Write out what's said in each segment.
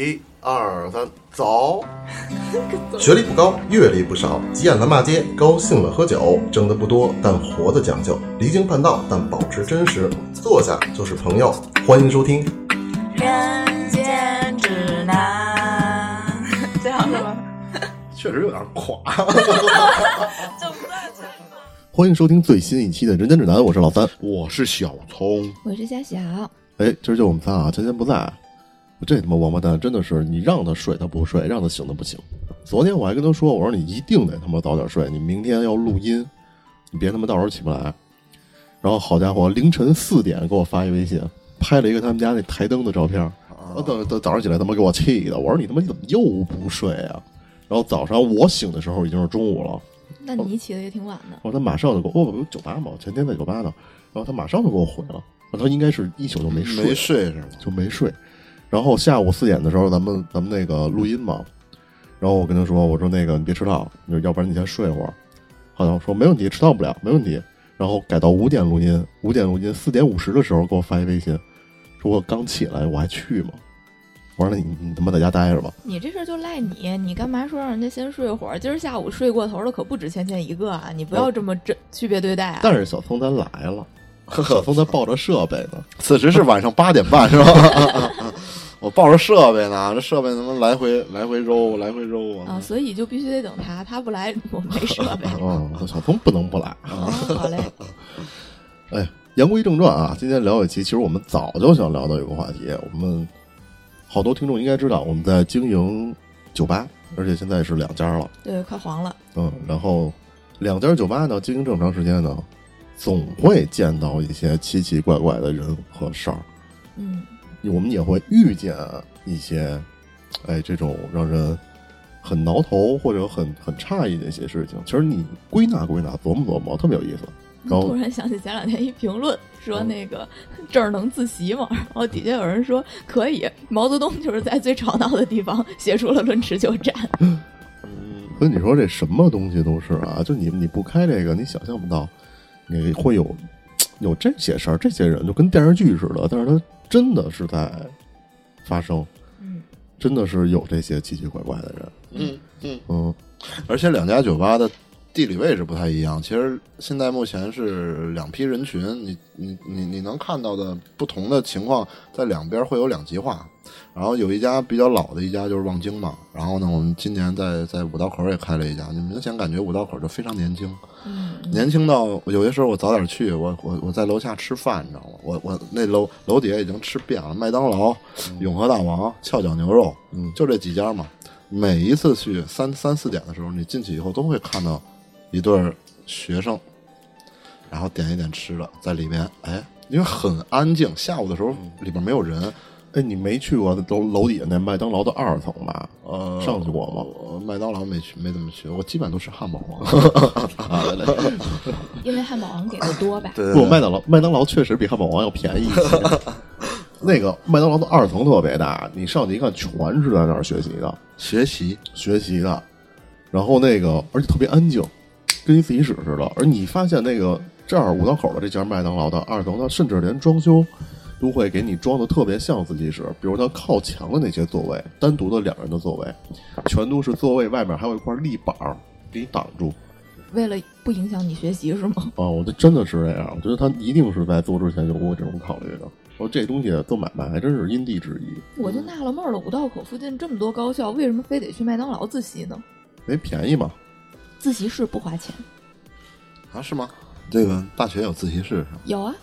一二三，走！学历不高，阅历不少，急眼了骂街，高兴了喝酒，挣的不多，但活的讲究，离经叛道，但保持真实。坐下就是朋友，欢迎收听。人间指南，这样是吗？确实有点垮。欢迎收听最新一期的《人间指南》，我是老三。我是小聪，我是夏晓，哎，今儿就我们仨啊，芊芊不在。这他妈王八蛋真的是，你让他睡他不睡，让他醒他不醒。昨天我还跟他说，我说你一定得他妈早点睡，你明天要录音，你别他妈到时候起不来。然后好家伙，凌晨四点给我发一微信，拍了一个他们家那台灯的照片。啊，等等早上起来他妈给我气的，我说你他妈你怎么又不睡啊？然后早上我醒的时候已经是中午了。那你起的也挺晚的。我说他马上就给我，我有酒吧嘛，我前天在酒吧呢。然后他马上就给我回了，他应该是一宿都没睡，没睡是吗？就没睡。然后下午四点的时候，咱们咱们那个录音嘛，然后我跟他说，我说那个你别迟到，你说要不然你先睡会儿。好像说没问题，迟到不了，没问题。然后改到五点录音，五点录音，四点五十的时候给我发一微信，说我刚起来，我还去吗？我说那你你他妈在家待着吧。你这事儿就赖你，你干嘛说让人家先睡会儿？今儿下午睡过头了可不止芊芊一个啊！你不要这么这区别对待啊！但是小聪他来了，小聪他抱着设备呢。此时是晚上八点半是吧？我抱着设备呢，这设备他妈来回来回揉，来回揉啊！啊所以就必须得等他，他不来我没设备。嗯，小峰不能不来。哦，好嘞。哎，言归正传啊，今天聊一期，其实我们早就想聊到一个话题，我们好多听众应该知道，我们在经营酒吧，而且现在是两家了。对，快黄了。嗯，然后两家酒吧呢，经营这么长时间呢，总会见到一些奇奇怪怪的人和事儿。嗯。我们也会遇见一些，哎，这种让人很挠头或者很很诧异的一些事情。其实你归纳归纳，琢磨琢磨，特别有意思。然后突然想起前两天一评论，说那个这儿能自习吗？然后底下有人说可以。毛泽东就是在最吵闹的地方写出了《论持久战》。嗯，所以你说这什么东西都是啊，就你你不开这个，你想象不到你会有有这些事儿，这些人就跟电视剧似的，但是他。真的是在发生，嗯，真的是有这些奇奇怪怪的人，嗯嗯嗯，而且两家酒吧的地理位置不太一样，其实现在目前是两批人群，你你你你能看到的不同的情况，在两边会有两极化。然后有一家比较老的一家就是望京嘛，然后呢，我们今年在在五道口也开了一家，你明显感觉五道口就非常年轻，年轻到有些时候我早点去，我我我在楼下吃饭，你知道吗？我我那楼楼底下已经吃遍了，麦当劳、永和大王、翘脚牛肉，嗯，就这几家嘛。每一次去三三四点的时候，你进去以后都会看到一对学生，然后点一点吃的在里边，哎，因为很安静，下午的时候里边没有人。哎，你没去过楼楼底下那麦当劳的二层吧？呃，上去过吗？麦当劳没去，没怎么去。我基本都是汉堡王。因为汉堡王给的多呗。对，不，麦当劳麦当劳确实比汉堡王要便宜一些。那个麦当劳的二层特别大，你上去一看，全是在那儿学习的，学习学习的。然后那个，而且特别安静，跟一自习室似的。而你发现那个这儿五道口的这家麦当劳的二层，它甚至连装修。都会给你装的特别像自习室，比如它靠墙的那些座位，单独的两人的座位，全都是座位外面还有一块立板给你挡住，为了不影响你学习是吗？啊，我这真的是这样，我觉得他一定是在做之前有过这种考虑的。我说这东西做买卖还真是因地制宜。我就纳了闷了，五道口附近这么多高校，为什么非得去麦当劳自习呢？因为便宜嘛？自习室不花钱啊？是吗？这个大学有自习室是吗？有啊。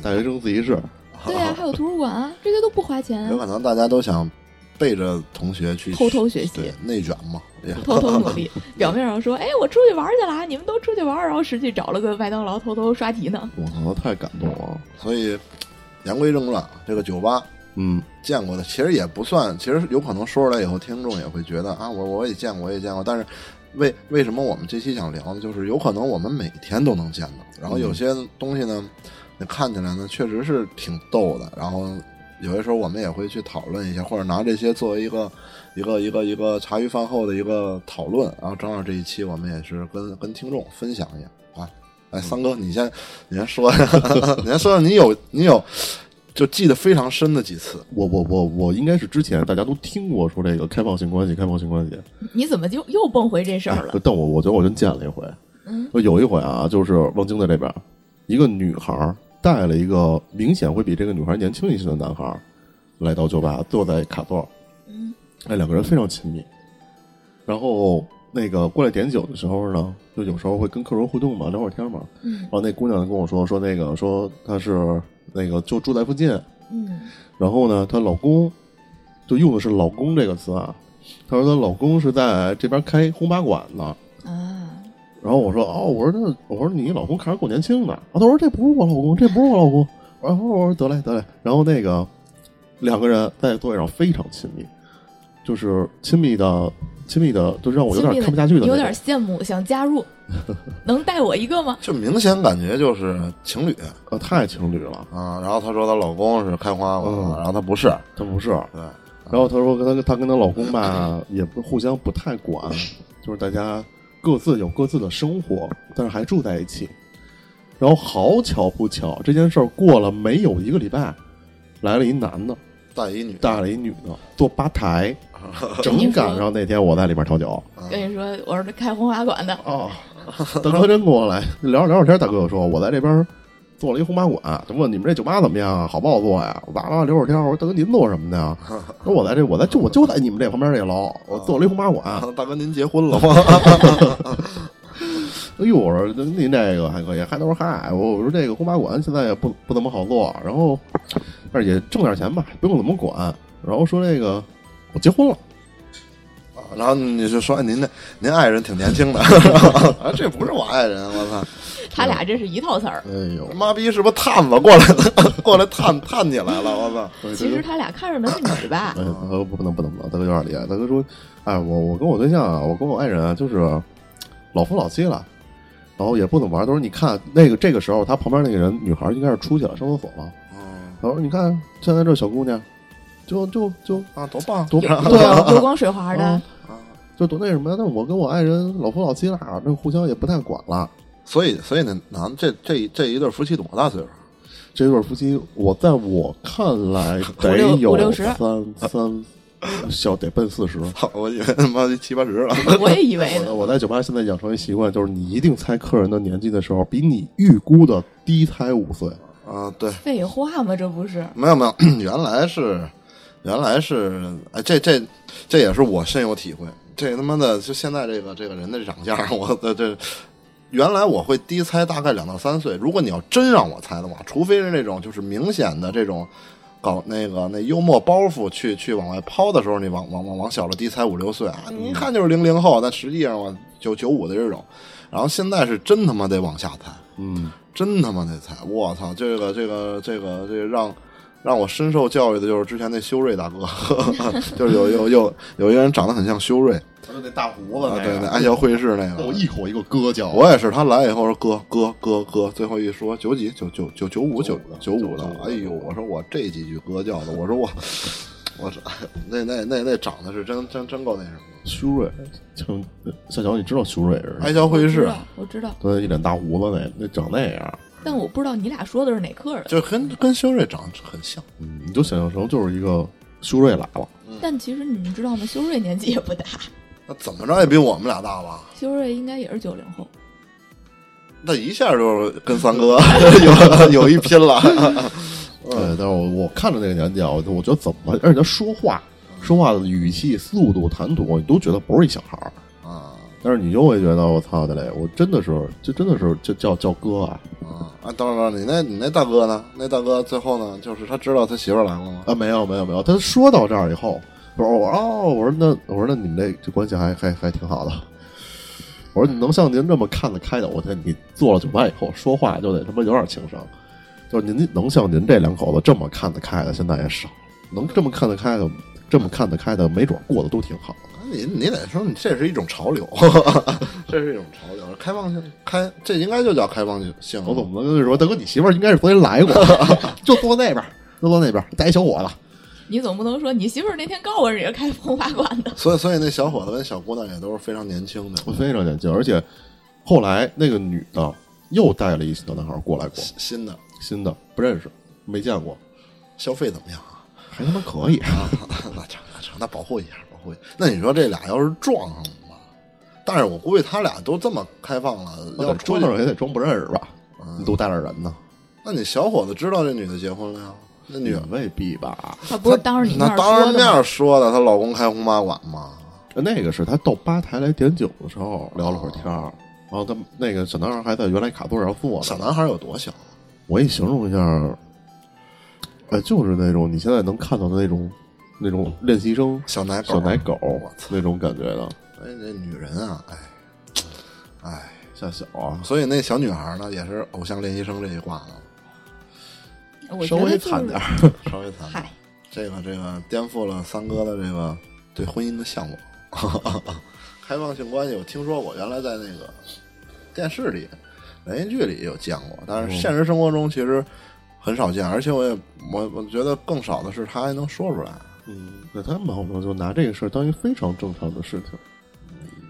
大学生自习室，对呀，还有图书馆啊，这些都不花钱。有可能大家都想背着同学去偷偷学习，内卷嘛，偷偷努力。表面上说，哎，我出去玩去了，你们都出去玩，然后实际找了个麦当劳偷偷刷题呢。我操，太感动了。所以言归正传，这个酒吧，嗯，见过的其实也不算，其实有可能说出来以后，听众也会觉得啊，我我也见过，我也见过。但是为为什么我们这期想聊的，就是有可能我们每天都能见到，然后有些东西呢。那看起来呢，确实是挺逗的。然后有些时候我们也会去讨论一下，或者拿这些作为一个一个一个一个茶余饭后的一个讨论。然后正好这一期我们也是跟跟听众分享一下啊。哎，三哥，你先你先说，你先说，你有你有就记得非常深的几次。我我我我应该是之前大家都听过说这个开放性关系，开放性关系。你怎么就又蹦回这事儿了？但我我觉得我真见了一回，嗯有一回啊，就是望京在这边，一个女孩带了一个明显会比这个女孩年轻一些的男孩来到酒吧，坐在卡座，嗯，哎，两个人非常亲密。然后那个过来点酒的时候呢，就有时候会跟客人互动嘛，聊会儿天嘛。嗯然后那姑娘跟我说说那个说她是那个就住在附近，嗯然后呢，她老公就用的是“老公”这个词啊。她说她老公是在这边开轰吧馆的。啊，然后我说哦，我说那我说你老公看着够年轻的。啊，她说这不是我老公，这不是我老公。然后我说得嘞得嘞。然后那个两个人在座位上非常亲密，就是亲密的亲密的，都让我有点看不下去的那有种。点羡慕，想加入，能带我一个吗？就明显感觉就是情侣呃，太情侣了，啊。然后她说她老公是开花馆，嗯然后她不是，她不是。对，然后她说跟她她跟她老公吧，也不互相不太管，就是大家各自有各自的生活，但是还住在一起。然后好巧不巧，这件事儿过了没有一个礼拜，来了一男的，带一女，带了一女的坐吧台，正赶上那天我在里面调酒跟你说，我是开红花馆的，哦。大哥真过来聊着聊着天，大哥就说我在这边做了一红吧馆，就问你们这酒吧怎么样啊？好不好做呀？我哇哇聊会天，我说大哥您做什么的呀？说我在这我在就我就在你们这旁边这楼，我做了一红吧馆。大哥您结婚了 吗？哎呦，我说您这个还可以，还都是嗨，我我说这个红吧馆现在也不不怎么好做，然后但是也挣点钱吧，不用怎么管。然后说这个我结婚了。然后你就说哎您那您爱人挺年轻的，啊，这不是我爱人，我操！他俩这是一套词儿。哎呦，妈逼是不是探子过来的？过来探探起来了，我操！其实他俩看上的是你吧不能不能不能，大哥有点厉害。大哥说，哎，我我跟我对象啊，我跟我爱人啊，就是老夫老妻了，然后也不怎么玩。他说，你看那个这个时候，他旁边那个人女孩应该是出去了，上厕所了。嗯他说，你看现在这小姑娘，就就就啊，多棒！多有对啊，油光水滑的啊，就多那什么呀？那我跟我爱人老夫老妻了，那互相也不太管了。所以所以那男这这这一对夫妻多大岁数？这对夫妻，我在我看来得有五六十三三，小得奔四十。操，我以为他妈七八十了。我也以为。我我在酒吧现在养成一习惯，就是你一定猜客人的年纪的时候，比你预估的低猜五岁。啊，对，废话嘛？这不是？没有没有，原来是原来是哎，这这这也是我深有体会。这他妈的，就现在这个这个人的长相，我的这原来我会低猜大概两到三岁。如果你要真让我猜的话，除非是那种就是明显的这种搞那个那幽默包袱去去往外抛的时候，你往往往往小了低猜五六岁啊，你一看就是零零后，但实际上我九九五的这种。然后现在是真他妈得往下猜，嗯，真他妈得猜！我操，这个这个这个这个让让我深受教育的就是之前那修睿大哥，就是有有有有一个人长得很像修睿，就那大胡子啊，对，那爱笑会议室那个。我一口一个哥叫，我也是，他来以后说哥哥哥哥，最后一说九几九九九九五九九五的，哎呦，我说我这几句哥叫的，我说我我这那那那那长得是真真真够那什么的，修睿，像小小你知道修睿是谁？爱笑会试我知道，我知道，对，一脸大胡子那那长那样，但我不知道你俩说的是哪客人。就跟跟修睿长得很像。嗯，你就想象成就是一个修睿来了，但其实你们知道吗？修睿年纪也不大，那怎么着也比我们俩大吧？修睿应该也是九零后。那一下就是跟三哥 有有一拼了。对，但是我我看着那个年纪啊，我我觉得怎么，而且他说话说话的语气、速度、谈吐，你都觉得不是一小孩儿。啊但是你就会觉得我操的嘞，我真的是，就真的是就叫叫哥啊啊啊！等会儿，你那你那大哥呢？那大哥最后呢，就是他知道他媳妇来了吗？啊！没有没有没有，他说到这儿以后，我说我哦，我说那我说那你们这这关系还还还挺好的。我说你能像您这么看得开的，我天你做了酒吧以后说话就得他妈有点情商，就是您能像您这两口子这么看得开的，现在也少，能这么看得开的，这么看得开的，没准过得都挺好。你你得说，你这是一种潮流，这是一种潮流，开放性开，这应该就叫开放性。我总不能跟你说，大哥，你媳妇儿应该是昨天来过，就坐那边，就坐那边，带一小伙子。你总不能说你媳妇儿那天告我人家开风华馆的，所以所以那小伙子跟小姑娘也都是非常年轻的，我非常年轻，而且后来那个女的又带了一小男孩过来过，新的。新的不认识，没见过。消费怎么样啊？还他妈可以。啊，那成那成，那保护一下，那你说这俩要是撞上了吧？但是我估计他俩都这么开放了，要出去装那儿也得装不认识吧？你都带着人呢，那你小伙子知道这女的结婚了呀？那女的未必吧？他不是当着你面那当着面说的吗？说的，她老公开红八馆吗。那个是她到吧台来点酒的时候聊了会儿天儿，然后他那个小男孩还在原来卡座上坐着。小男孩有多小？我给你形容一下，呃，就是那种你现在能看到的那种那种练习生小奶狗，小奶狗！那种感觉的，哎，这女人啊，哎，哎，像小啊，所以那小女孩呢，也是偶像练习生这一挂的，稍微惨点儿。稍微惨点。嗨，这个这个颠覆了三哥的这个对婚姻的向往。开放性关系，我听说过，原来在那个电视里、连续剧里有见过，但是现实生活中其实很少见，而且我也我我觉得更少的是他还能说出来。嗯，那他们好像就拿这个事儿当一个非常正常的事情。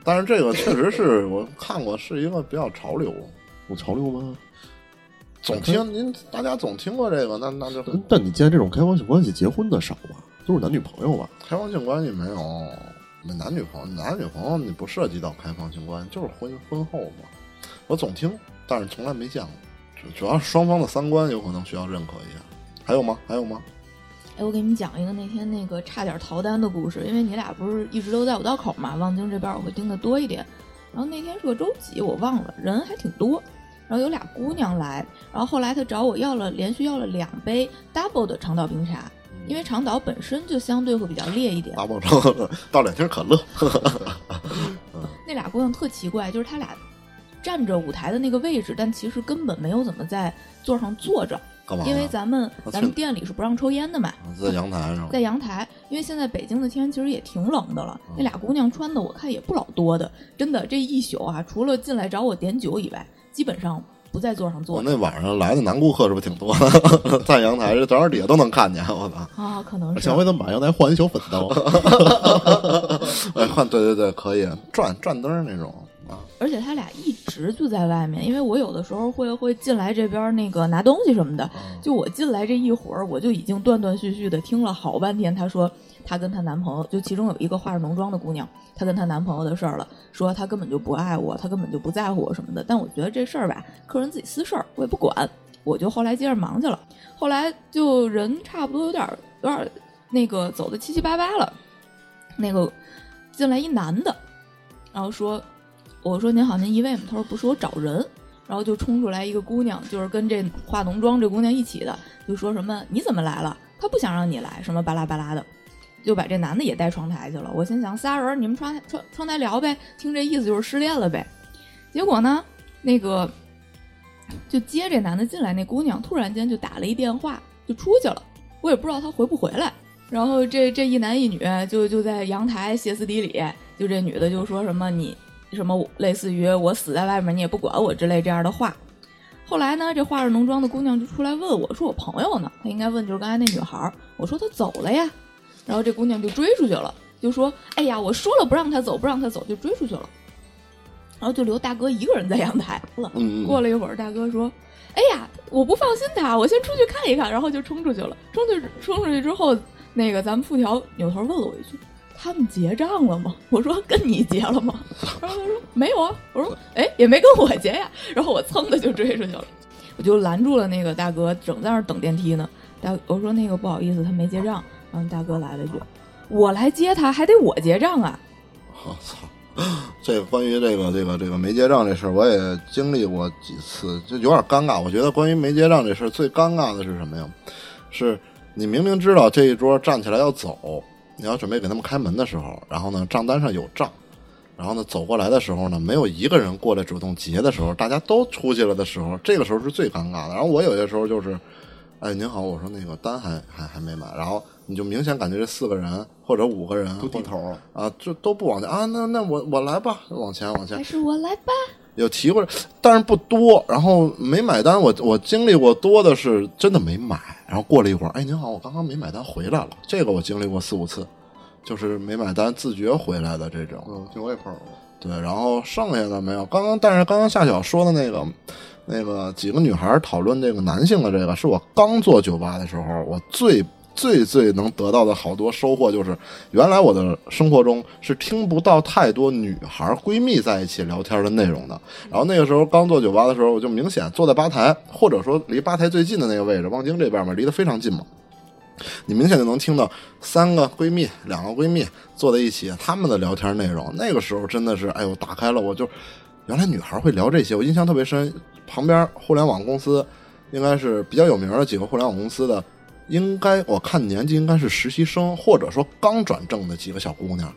但是这个确实是我看过，是一个比较潮流。有潮流吗？总听您大家总听过这个，那那就但但你见这种开放性关系结婚的少吧？都是男女朋友吧？开放性关系没有，没男女朋友，男女朋友你不涉及到开放性关系，就是婚婚后嘛。我总听，但是从来没见过。主主要是双方的三观有可能需要认可一下。还有吗？还有吗？哎，我给你们讲一个那天那个差点逃单的故事，因为你俩不是一直都在五道口嘛，望京这边我会盯的多一点。然后那天是个周几，我忘了，人还挺多。然后有俩姑娘来，然后后来她找我要了，连续要了两杯 double 的长岛冰茶，因为长岛本身就相对会比较烈一点。八宝城倒两瓶可乐，那俩姑娘特奇怪，就是她俩站着舞台的那个位置，但其实根本没有怎么在座上坐着，干嘛？因为咱们咱们店里是不让抽烟的嘛。在阳台上，在阳台，因为现在北京的天其实也挺冷的了。那俩姑娘穿的我看也不老多的，真的这一宿啊，除了进来找我点酒以外，基本上不在座上坐我那晚上来的男顾客是不是挺多的？在阳台这正好底下都能看见，我操！啊，可能是下回咱们把阳台换一小粉灯。哎，换对对对，可以转转灯那种啊。而且他俩一直就在外面，因为我有的时候会会进来这边那个拿东西什么的，就我进来这一会儿，我就已经断断续续的听了好半天。她说她跟她男朋友，就其中有一个化着浓妆的姑娘，她跟她男朋友的事儿了，说她根本就不爱我，她根本就不在乎我什么的。但我觉得这事儿吧，客人自己私事儿，我也不管，我就后来接着忙去了。后来就人差不多有点儿有点儿那个走的七七八八了，那个进来一男的，然后说。我说您好，您一位吗？他说不是，我找人。然后就冲出来一个姑娘，就是跟这化浓妆这姑娘一起的，就说什么你怎么来了？他不想让你来，什么巴拉巴拉的，就把这男的也带窗台去了。我心想仨人你们窗窗窗台聊呗，听这意思就是失恋了呗。结果呢，那个就接这男的进来，那姑娘突然间就打了一电话就出去了，我也不知道她回不回来。然后这这一男一女就就在阳台歇斯底里，就这女的就说什么你。什么类似于我死在外面你也不管我之类这样的话。后来呢，这化着浓妆的姑娘就出来问我说：“我朋友呢？”她应该问就是刚才那女孩。我说：“她走了呀。”然后这姑娘就追出去了，就说：“哎呀，我说了不让她走，不让她走，就追出去了。”然后就留大哥一个人在阳台了。嗯过了一会儿，大哥说：“哎呀，我不放心她，我先出去看一看。”然后就冲出去了。冲去冲出去之后，那个咱们副条扭头问了我一句。他们结账了吗？我说跟你结了吗？然后他说没有啊。我说哎，也没跟我结呀。然后我噌的就追出去了，我就拦住了那个大哥，正在那儿等电梯呢。大我说那个不好意思，他没结账。然后大哥来了一句：“我来接他，还得我结账啊。”我操！这关于这个这个这个没结账这事儿，我也经历过几次，就有点尴尬。我觉得关于没结账这事儿，最尴尬的是什么呀？是你明明知道这一桌站起来要走。你要准备给他们开门的时候，然后呢，账单上有账，然后呢，走过来的时候呢，没有一个人过来主动结的时候，大家都出去了的时候，这个时候是最尴尬的。然后我有些时候就是，哎，您好，我说那个单还还还没买，然后你就明显感觉这四个人或者五个人都低头啊，就都不往前啊，那那我我来吧，往前往前还，是我来吧。有提过，但是不多。然后没买单，我我经历过多的是真的没买。然后过了一会儿，哎，您好，我刚刚没买单回来了。这个我经历过四五次，就是没买单自觉回来的这种。嗯，这我也碰上过。对，然后剩下的没有。刚刚但是刚刚夏晓说的那个，那个几个女孩讨论这个男性的这个，是我刚做酒吧的时候，我最最最能得到的好多收获，就是原来我的生活中是听不到太多女孩闺蜜在一起聊天的内容的。然后那个时候刚做酒吧的时候，我就明显坐在吧台，或者说离吧台最近的那个位置，望京这边嘛，离得非常近嘛。你明显就能听到三个闺蜜、两个闺蜜坐在一起，她们的聊天内容。那个时候真的是，哎呦，打开了我就，原来女孩会聊这些，我印象特别深。旁边互联网公司应该是比较有名的几个互联网公司的，应该我看年纪应该是实习生，或者说刚转正的几个小姑娘。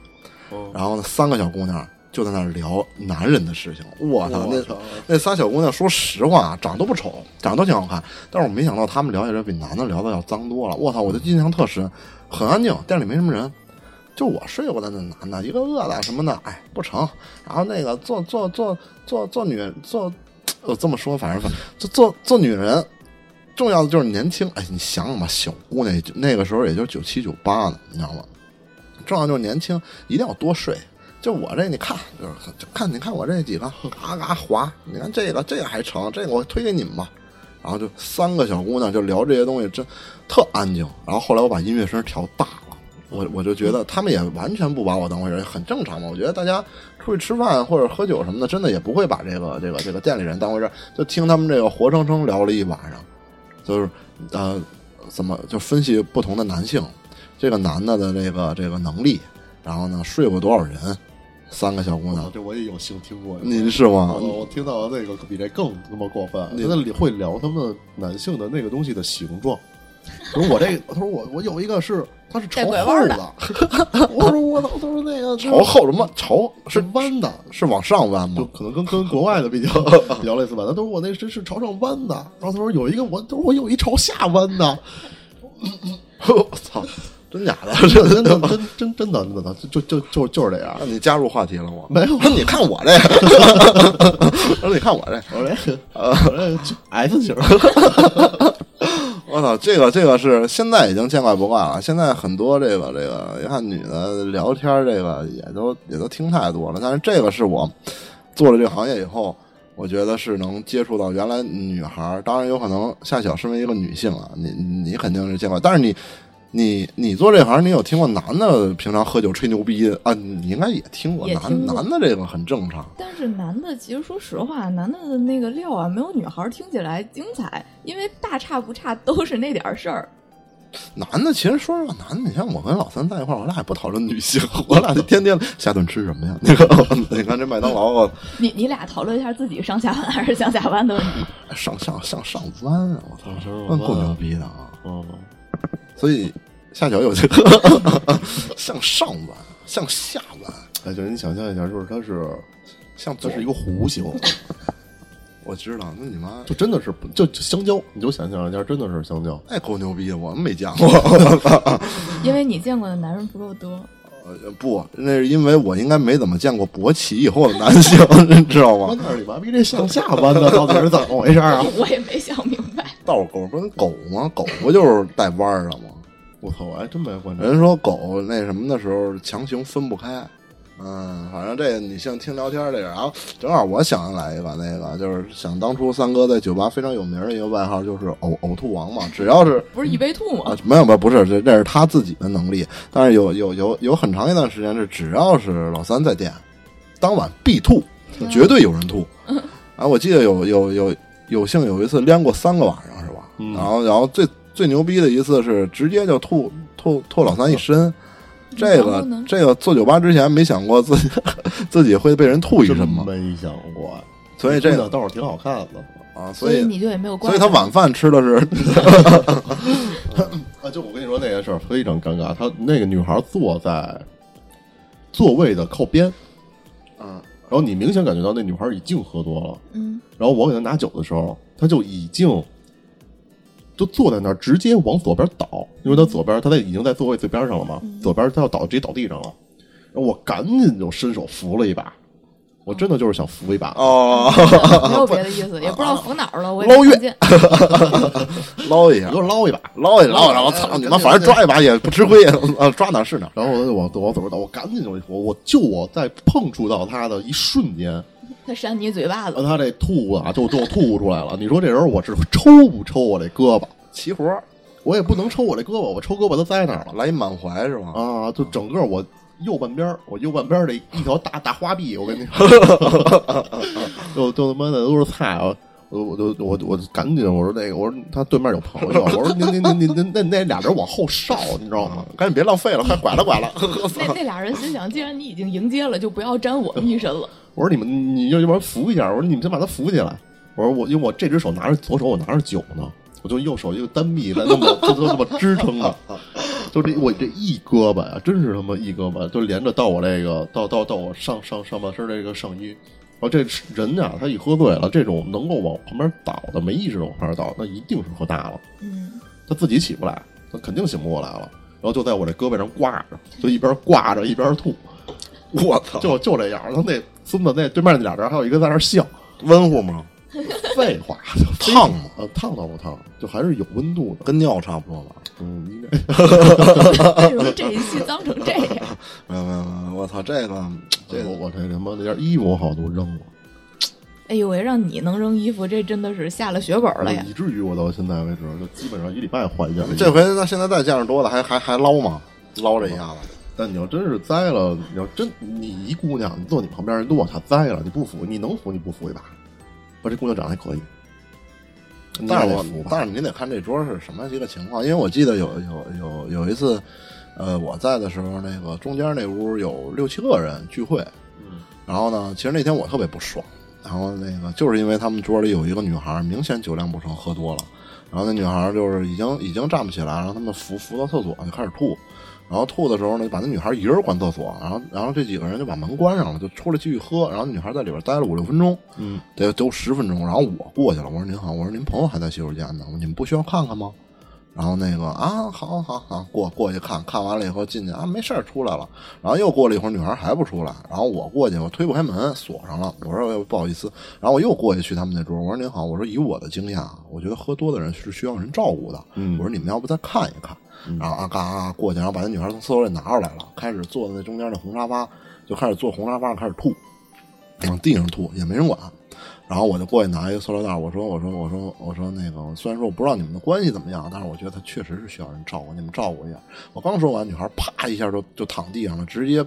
然后呢，三个小姑娘就在那儿聊男人的事情。我操，那那仨小姑娘，说实话，长得都不丑，长得都挺好看。但是我没想到她们聊起来比男的聊的要脏多了。我操，我的印象特深，很安静，店里没什么人，就我睡过的那男的，一个饿的什么的，哎，不成。然后那个做做做做做女做，我这么说，反正反正做做女人，重要的就是年轻。哎，你想想吧，小姑娘那个时候也就九七九八的，你知道吗？重要就是年轻，一定要多睡。就我这，你看，就是看，你看我这几个，嘎嘎滑。你看这个，这个还成，这个我推给你们吧。然后就三个小姑娘就聊这些东西，真特安静。然后后来我把音乐声调大了，我我就觉得他们也完全不把我当回事，很正常嘛。我觉得大家出去吃饭或者喝酒什么的，真的也不会把这个这个这个店里人当回事，就听他们这个活生生聊了一晚上，就是呃怎么就分析不同的男性，这个男的的这个这个能力，然后呢睡过多少人。三个小姑娘，这我也有幸听过。您是吗？我听到的那个比这更他妈过分。那里会聊他们的男性的那个东西的形状。说我这，他说我我有一个是，他是朝后的。我 说我操，他说那个朝后什么朝是弯的，是往上弯吗？就可能跟跟国外的比较 比较类似吧。他说我那真是朝上弯的。然后他说有一个我，他说我有一朝下弯的。我操！真假的？真的真真真的真的，就就就就是这样。那你加入话题了吗？没有。你看我这，个，说你看我这，我这呃 S 型。我操，这个这个是现在已经见怪不怪了。现在很多这个这个，你看女的聊天，这个也都也都听太多了。但是这个是我做了这个行业以后，我觉得是能接触到原来女孩。当然有可能夏小身为一个女性啊，你你肯定是见怪，但是你。你你做这行，你有听过男的平常喝酒吹牛逼啊？你应该也听过，男男的这个很正常。但是男的其实说实话，男的的那个料啊，没有女孩听起来精彩，因为大差不差都是那点事儿。男的其实说实话，男的你像我跟老三在一块儿，我俩也不讨论女性，我俩就天天下顿吃什么呀？那个你看这麦当劳，你你俩讨论一下自己上下班还是上下班的问题？上上上上班啊！我操，那够牛逼的啊！嗯。所以下脚有这个 向上弯，向下弯。哎，就是你想象一下，就是它是像这是一个弧形。我知道，那你妈就真的是就香蕉，你就想象一下，真的是香蕉。那够牛逼的，我们没见过。因为你见过的男人不够多。呃，不，那是因为我应该没怎么见过勃起以后的男性，你知道吗？那你妈逼这向下弯的到底是怎么回事啊？我也没想。倒钩不是狗吗？狗不就是带弯的吗？我操，我还真没关注。人说狗那什么的时候强行分不开，嗯，反正这你像听聊天这个，然后正好我想起来一个，那个就是想当初三哥在酒吧非常有名的一个外号就是呕呕吐王嘛，只要是 不是一杯吐吗？没有，没有不是，这这是他自己的能力。但是有有有有很长一段时间是只要是老三在店，当晚必吐，绝对有人吐。啊，我记得有有有有幸有一次连过三个晚上是吧？然后然后最。最牛逼的一次是直接就吐吐吐老三一身，这个这个做酒吧之前没想过自己 自己会被人吐一身吗？没想过，所以这个倒是挺好看的啊。所以你就也没有关，所以他晚饭吃的是 啊。就我跟你说那件事非常尴尬，他那个女孩坐在座位的靠边，嗯，然后你明显感觉到那女孩已经喝多了，嗯，然后我给她拿酒的时候，她就已经。就坐在那儿，直接往左边倒，因为他左边他在已经在座位最边上了嘛，左边他要倒，直接倒地上了。然后我赶紧就伸手扶了一把，我真的就是想扶一把哦，没有别的意思，也不知道扶哪儿了，我捞月，捞一下，给我捞一把，捞一捞，然后操你妈，反正抓一把也不吃亏，啊，抓哪是哪。然后我往往左边倒，我赶紧就我我就我在碰触到他的一瞬间，他扇你嘴巴子，他这吐啊，就就吐出来了。你说这人我是抽不抽我这胳膊？齐活儿我也不能抽我这胳膊，我抽胳膊都栽那儿了来一满怀是吧？啊！就整个我右半边儿，我右半边儿这一条大大花臂，我跟你说，就就他妈的都是菜啊！我我就我我赶紧我说那个我说他对面有朋友，我说您您您您您那那俩人往后稍，你知道吗？赶紧别浪费了，快拐了拐了。那那俩人心想，既然你已经迎接了，就不要沾我们一身了。我说你们你要要不然扶一下，我说你们先把他扶起来。我说我因为我这只手拿着左手我拿着酒呢，我就右手一个单臂在那么就就这么支撑着，就这我这一胳膊呀，真是他妈一胳膊，就连着到我这个到到到我上上上半身这个上衣。然后这人呀，他一喝醉了，这种能够往旁边倒的，没意识的往旁边倒，那一定是喝大了。嗯，他自己起不来，他肯定醒不过来了。然后就在我这胳膊上挂着，就一边挂着一边吐，我操，就就这样。然后那孙子那对面那俩人还有一个在那笑，温乎吗？废话，烫吗？呃，烫倒不烫，就还是有温度的。跟尿差不多吧？嗯，应该为什么 这一期脏成这样？没有没有没有，我操，这个这个我我这他妈那件衣服我好都扔了，哎呦喂，让你能扔衣服，这真的是下了血本了呀！以至于我到现在为止，就基本上一礼拜换一件。这回那现在再见着多了，还还还捞吗？捞这一下子，但你要真是栽了，你要真你一姑娘，你坐你旁边人都往下栽了，你不服，你能服你不服一把？我这姑娘长得还可以，但是我服？但是你得看这桌是什么一个情况，因为我记得有有有有一次，呃，我在的时候，那个中间那屋有六七个人聚会，嗯然后呢，其实那天我特别不爽，然后那个就是因为他们桌里有一个女孩，明显酒量不成，喝多了，然后那女孩就是已经已经站不起来，然后他们扶扶到厕所就开始吐，然后吐的时候呢，就把那女孩一人关厕所，然后然后这几个人就把门关上了，就出来继续喝，然后女孩在里边待了五六分钟，嗯，得得有十分钟，然后我过去了，我说您好，我说您朋友还在洗手间呢，你们不需要看看吗？然后那个啊，好好好，过过去看看完了以后进去啊，没事儿出来了。然后又过了一会儿，女孩还不出来，然后我过去，我推不开门，锁上了。我说不好意思，然后我又过去去他们那桌，我说您好，我说以我的经验啊，我觉得喝多的人是需要人照顾的。嗯我说你们要不再看一看，然后啊嘎啊过去，然后把那女孩从厕所里拿出来了，开始坐在那中间的红沙发，就开始坐红沙发上开始吐，往地上吐，也没人管。然后我就过去拿一个塑料袋，我说我说我说我说那个，虽然说我不知道你们的关系怎么样，但是我觉得他确实是需要人照顾，你们照顾一下。我刚说完，女孩啪一下就就躺地上了，直接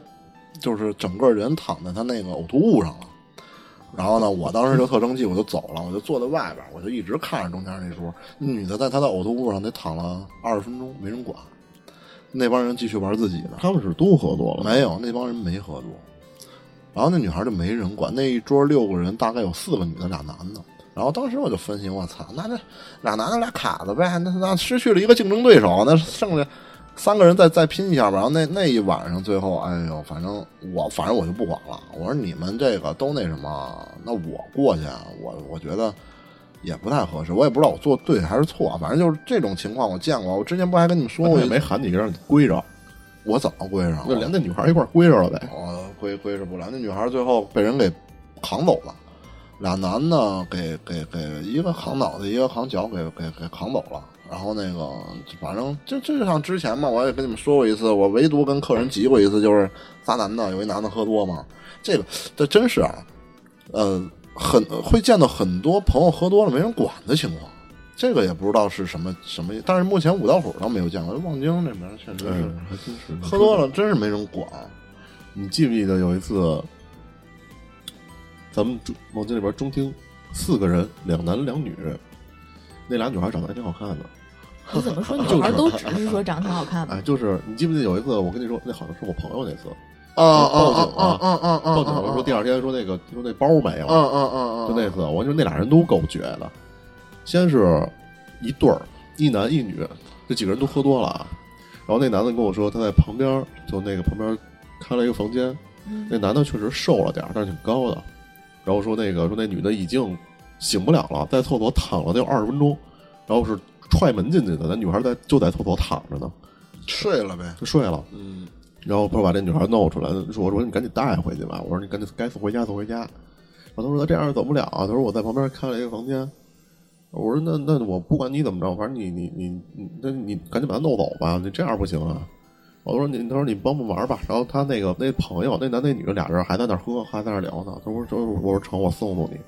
就是整个人躺在她那个呕吐物上了。然后呢，我当时就特生气，我就走了，我就坐在外边，我就一直看着中间那桌，那女的在她的呕吐物上得躺了二十分钟，没人管。那帮人继续玩自己的，他们是都喝多了，没有，那帮人没喝多。然后那女孩就没人管，那一桌六个人，大概有四个女的，俩男的。然后当时我就分析，我操，那这俩男的俩卡子呗，那那失去了一个竞争对手，那剩下三个人再再拼一下吧。然后那那一晚上最后，哎呦，反正我反正我就不管了。我说你们这个都那什么，那我过去，啊，我我觉得也不太合适。我也不知道我做对还是错，反正就是这种情况我见过。我之前不还跟你们说过也没喊你让你 归着，我怎么归上？就连那女孩一块儿归着了呗。我归归着不了，那女孩最后被人给扛走了，俩男的给给给一个扛脑袋，一个扛脚，给给给扛走了。然后那个反正就就像之前嘛，我也跟你们说过一次，我唯独跟客人急过一次，就是仨男的，有一男的喝多嘛，这个这真是啊，呃，很会见到很多朋友喝多了没人管的情况。这个也不知道是什么什么，但是目前五道口倒没有见过，望京这边确实是嗯，还真是喝多了，真是没人管。你记不记得有一次，咱们中望京里边中厅四个人，两男两女，那俩女孩长得还挺好看的。你怎么说女就是孩都只是说长得挺好看的？哎，就是你记不记得有一次我跟你说，那好像是我朋友那次啊啊啊啊嗯嗯嗯报警了，说第二天说那个说那包没了，嗯嗯嗯嗯，就那次，我跟你说那俩人都够绝的。先是一对儿，一男一女，这几个人都喝多了啊。然后那男的跟我说，他在旁边就那个旁边开了一个房间，嗯那男的确实瘦了点儿，但是挺高的。然后说那个说那女的已经醒不了了，在厕所躺了得有二十分钟，然后是踹门进去的，那女孩在就在厕所躺着呢，睡了呗。就睡了。嗯，然后不是把这女孩弄出来，说我说你赶紧带回去吧，我说你赶紧该送回家送回家。然后他说他这样走不了，他说我在旁边开了一个房间。我说那那我不管你怎么着，反正你你你你那你赶紧把他弄走吧，你这样不行啊。我说你，他说你帮帮忙吧。然后他那个那朋友，那男那女的俩人还在那喝，还在那聊呢。他说说我说成，我送送你。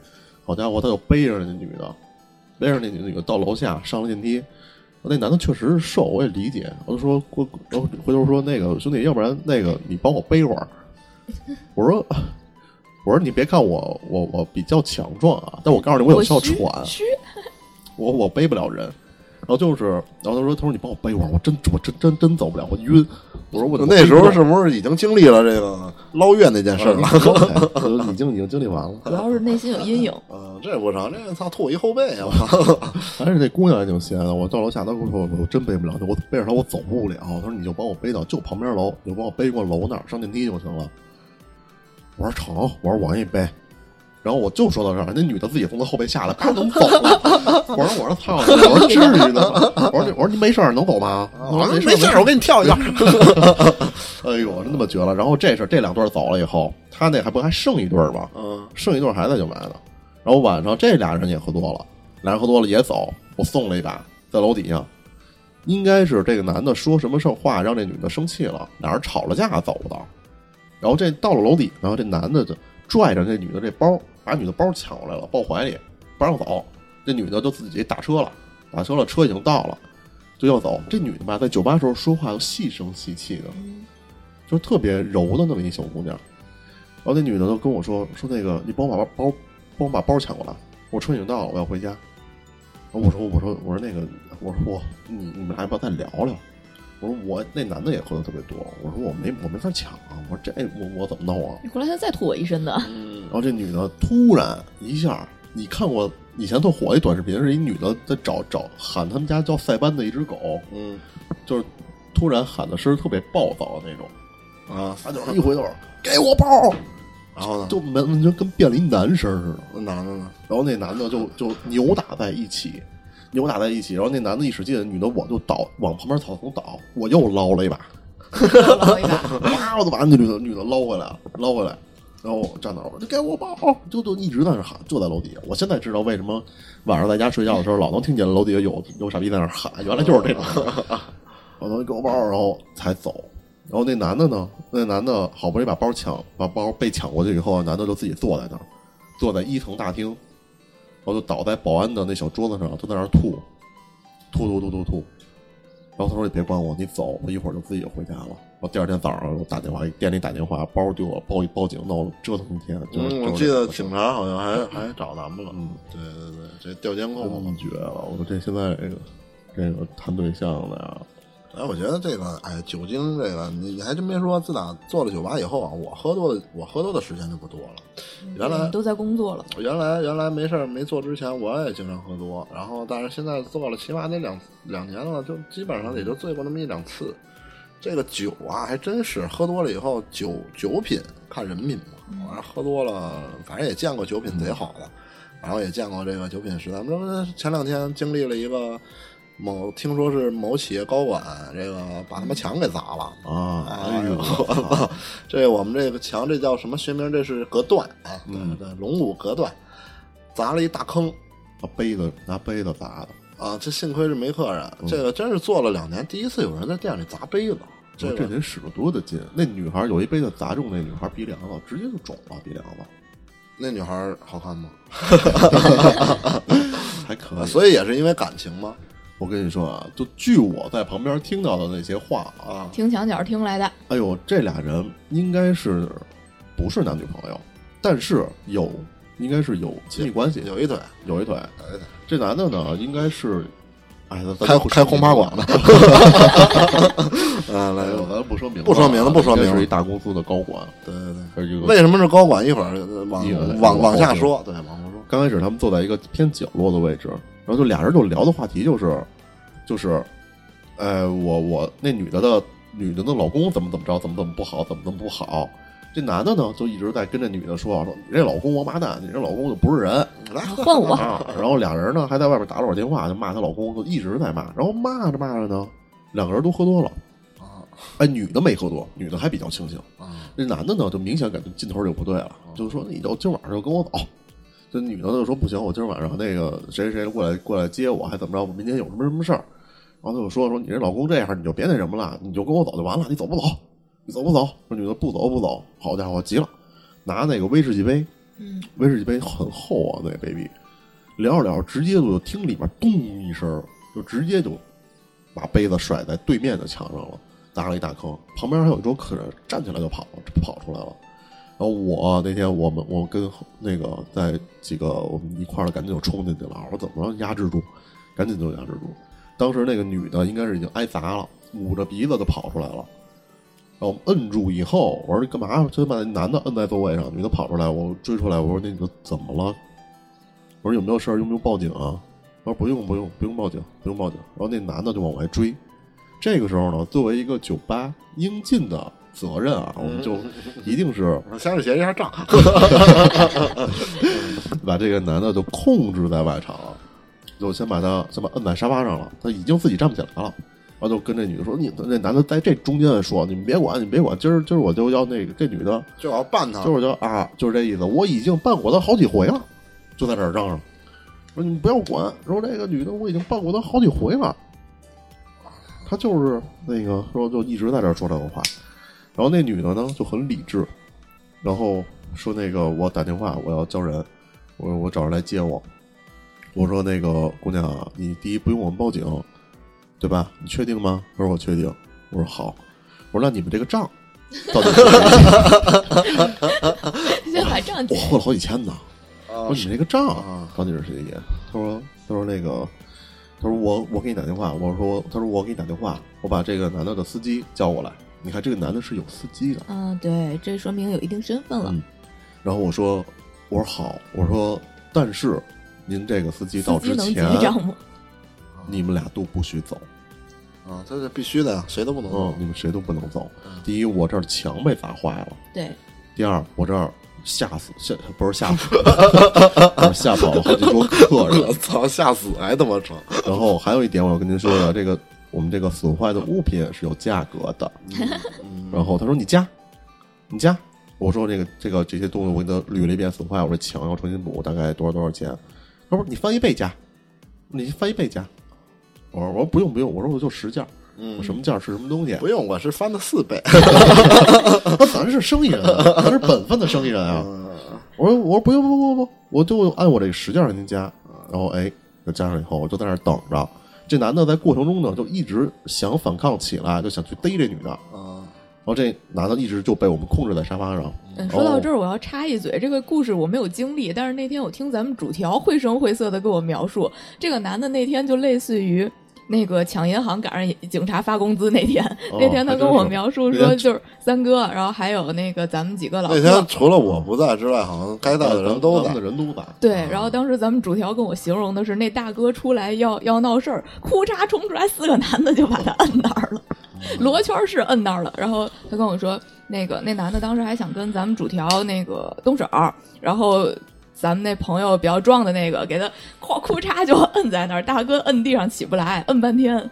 好家伙，他就背着那女的，背着那女的到楼下上了电梯。那男的确实是瘦，我也理解。我就说过，然后回头说那个兄弟，要不然那个你帮我背会儿。我说我说你别看我我我比较强壮啊，但我告诉你我有哮喘，我我背不了人。然后就是，然后他说：“他说你帮我背一会儿，我真我真真真走不了，我晕。”我说：“我那时候是不是已经经历了这个捞月那件事了？已经 已经经历完了。主要是内心有阴影。嗯，这不成，这操吐我一后背啊！还是那姑娘也挺闲的。我到楼下，她跟我说：“我真背不了，我背着她我走不了。”她说：“你就帮我背到就旁边楼，你就帮我背过楼那儿上电梯就行了。”我说：“成。”我说：“我给你背。”然后我就说到这儿，那女的自己从他后背下来，嘎能走了。我说我说操，我说至于呢？我说我说你没事能走吗？我说没事我给你跳一下。哎呦，真他妈绝了！然后这是这两对走了以后，他那还不还剩一对吗？嗯，剩一对还在就买的。然后晚上这俩人也喝多了，俩人喝多了也走。我送了一把在楼底下，应该是这个男的说什么事话让这女的生气了，俩人吵了架走的。然后这到了楼底呢，这男的就拽着这女的这包。把女的包抢过来了，抱怀里不让走。这女的就自己打车了，打车了，车已经到了，就要走。这女的吧，在酒吧时候说话又细声细气的，就特别柔的那么一小姑娘。然后那女的就跟我说：“说那个，你帮我把包，帮我把包抢过来。我车已经到了，我要回家。”我说：“我说我说那个，我说我你你们俩要不要再聊聊？”我说：“我那男的也喝的特别多。”我说：“我没我没法抢啊。”我说：“这我我怎么弄啊？”回来他再吐我一身的。然后这女的突然一下，你看过以前特火一短视频，是一女的在找找喊他们家叫塞班的一只狗，嗯，就是突然喊的声特别暴躁的那种，啊，他就是一回头给我包，然后呢，就门就跟变了一男生似的，那男的呢？然后那男的就就扭打在一起，扭打在一起，然后那男的一使劲，女的我就倒往旁边草丛倒，我又捞了一把，捞一把，哇，我就把那女的女的捞回来了，捞回来。然后站那儿，就给我包，就就一直在那喊，就在楼底下。我现在知道为什么晚上在家睡觉的时候，老能听见楼底下有有傻逼在那喊，原来就是这种。我能给我包，然后才走。然后那男的呢？那男的好不容易把包抢，把包被抢过去以后，男的就自己坐在那儿，坐在一层大厅，然后就倒在保安的那小桌子上，就在那儿吐，吐吐吐吐吐。然后他说：“你别管我，你走，我一会儿就自己回家了。”我第二天早上我打电话给店里打电话，包丢了，报报警，闹了折腾一天。嗯，我记得警察好像还还找咱们了。嗯，对对对，这调监控绝了！我说这现在这个这个谈对象的呀。哎，我觉得这个，哎，酒精这个，你你还真别说，自打做了酒吧以后啊，我喝多的，我喝多的时间就不多了。原来都在工作了。原来原来没事儿没做之前，我也经常喝多。然后，但是现在做了起码得两两年了，就基本上也就醉过那么一两次。这个酒啊，还真是喝多了以后，酒酒品看人品嘛。反正喝多了，反正也见过酒品贼好的，然后也见过这个酒品实在。这前两天经历了一个。某听说是某企业高管，这个把他们墙给砸了啊！哎呦，这我们这个墙这叫什么学名？这是隔断啊，对对，龙骨隔断，砸了一大坑，拿杯子拿杯子砸的啊！这幸亏是没客人，这个真是做了两年，第一次有人在店里砸杯子，这这得使了多大劲？那女孩有一杯子砸中那女孩鼻梁子，直接就肿了鼻梁子。那女孩好看吗？还可以，所以也是因为感情吗？我跟你说啊，就据我在旁边听到的那些话啊，听墙角听来的。哎呦，这俩人应该是不是男女朋友，但是有应该是有亲密关系，有一腿，有一腿，有一腿。这男的呢，应该是 哎，开开轰趴馆的。啊，来，咱不说名，不说名字，不说名字，是一大公司的高管。对对对，为什么是高管？一会儿往往往下说，对，往下说。刚开始他们坐在一个偏角落的位置。然后就俩人就聊的话题就是，就是，呃，我我那女的的女的的老公怎么怎么着，怎么怎么不好，怎么怎么不好。这男的呢就一直在跟这女的说说，你这老公王八蛋，你这老公就不是人，来换我。然后俩人呢还在外边打了会儿电话，就骂她老公，就一直在骂。然后骂着骂着呢，两个人都喝多了啊。哎，女的没喝多，女的还比较清醒啊。这男的呢就明显感觉劲头就不对了，就是说你就今晚上就跟我走。这女的就说不行，我今儿晚上那个谁谁谁过来过来接我，还怎么着？我明天有什么什么事儿。然然后他就说说你这老公这样，你就别那什么了，你就跟我走就完了，你走不走？你走不走？这女的不走不走，好家伙，急了，拿那个威士忌杯，嗯，威士忌杯很厚啊，那杯壁，聊着聊着，直接就听里面咚一声，就直接就把杯子甩在对面的墙上了，砸了一大坑。旁边还有一桌客人站起来就跑跑出来了。然后我那天我们我跟那个在几个我们一块儿的赶紧就冲进去了，我说怎么着压制住，赶紧就压制住。当时那个女的应该是已经挨砸了，捂着鼻子就跑出来了。然后摁住以后，我说你干嘛？就把那男的摁在座位上，女的跑出来，我追出来，我说那个怎么了？我说有没有事儿？用不用报警啊？他说不用不用不用报警，不用报警。然后那男的就往外追。这个时候呢，作为一个酒吧应尽的责任啊，我们就一定是我先是结一下账，把这个男的就控制在外场了，就先把他先把摁在沙发上了，他已经自己站不起来了。然后就跟这女的说：“你那男的在这中间说，你们别管，你们别管，今儿今儿我就要那个这女的，就要办他，就是就啊，就是这意思。我已经办过他好几回了，就在这儿嚷嚷，说你们不要管，说这个女的我已经办过他好几回了。他就是那个说就一直在这儿说这个话，然后那女的呢就很理智，然后说那个我打电话我要叫人，我我找人来接我。我说那个姑娘啊，你第一不用我们报警，对吧？你确定吗？她说我确定。我说好。我说那你们这个账到底是谁先把账我结。货了好几千呢。啊我说你们这个账啊到底是谁结？他说他说那个他说我我给你打电话，我说他说我给你打电话，我把这个男的的司机叫过来。你看这个男的是有司机的，嗯，对，这说明有一定身份了。嗯然后我说我说好，我说但是您这个司机到之前，你们俩都不许走，啊，这是必须的呀，谁都不能嗯，你们谁都不能走嗯。第一，我这儿墙被砸坏了；对，第二，我这儿吓死吓不是吓死，吓跑了好几桌客人。我操，吓死还他妈成，然后还有一点我要跟您说的，这个我们这个损坏的物品是有价格的。嗯然后他说你加，你加。我说这个这个这些东西我给他捋了一遍损坏，我说墙要重新补，大概多少多少钱？他说你翻一倍加，你翻一倍加。我说我说不用不用，我说我就十件儿，嗯我什么件儿是什么东西？不用，我是翻的四倍，那咱是生意人啊，咱是本分的生意人啊。嗯我说我说不用不不不不，我就按我这个十件给您加。然后哎，就加上以后，我就在那儿等着。这男的在过程中呢，就一直想反抗起来，就想去逮这女的。啊，然后这男的一直就被我们控制在沙发上。嗯，说到这儿，我要插一嘴，这个故事我没有经历，但是那天我听咱们主条绘声绘色的给我描述，这个男的那天就类似于。那个抢银行赶上警察发工资那天，哦那天他跟我描述说，就是三哥，然后还有那个咱们几个老那天除了我不在之外，好像该在的人都在的。人都在。对，然后当时咱们主条跟我形容的是，那大哥出来要要闹事儿，哭嚓冲出来四个男的就把他摁那儿了，罗圈是摁那儿了。然后他跟我说，那个那男的当时还想跟咱们主条那个动手，然后咱们那朋友比较壮的那个给他夸哭嚓就摁在那儿，大哥摁地上起不来，摁半天。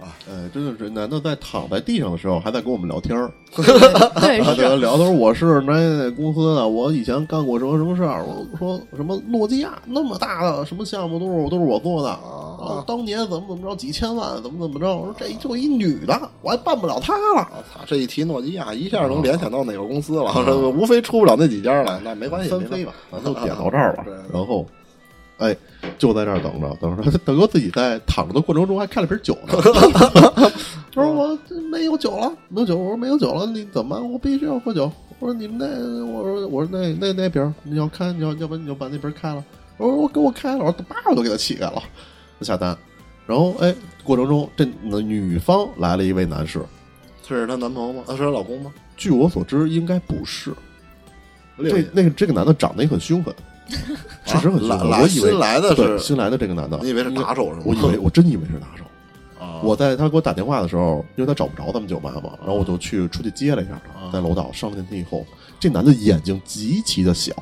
哎，真的是男的在躺在地上的时候，还在跟我们聊天儿，对，还在是。聊。他说我是哪哪哪公司的，我以前干过什么什么事儿。我说什么诺基亚那么大的什么项目都是都是我做的啊，当年怎么怎么着几千万，怎么怎么着。我说这就一女的，我还办不了她了。我操！这一提诺基亚，一下能联想到哪个公司了？无非出不了那几家了，那没关系，没关系翻飞吧，咱就点到这儿吧对。然后，哎，就在这儿等着，等着。大哥自己在躺着的过程中还开了瓶酒呢。他说我没有酒了，没有酒。我说没有酒了，你怎么办？我必须要喝酒。我说你们那，我说我说那那那瓶你要开，你要要不然你就把那瓶开了。我说我给我开了，我说叭我就给他起开了，就下单。然后哎，过程中这女方来了一位男士，这是她男朋友吗？啊，是她老公吗？据我所知应该不是。这那个这个男的长得也很凶狠，确实很凶我以为新来的新来的这个男的，你以为是打手是吗？我以为我真以为是打手。啊我在他给我打电话的时候，因为他找不着咱们酒吧嘛，然后我就去出去接了一下在楼道上了电梯以后，这男的眼睛极其的小，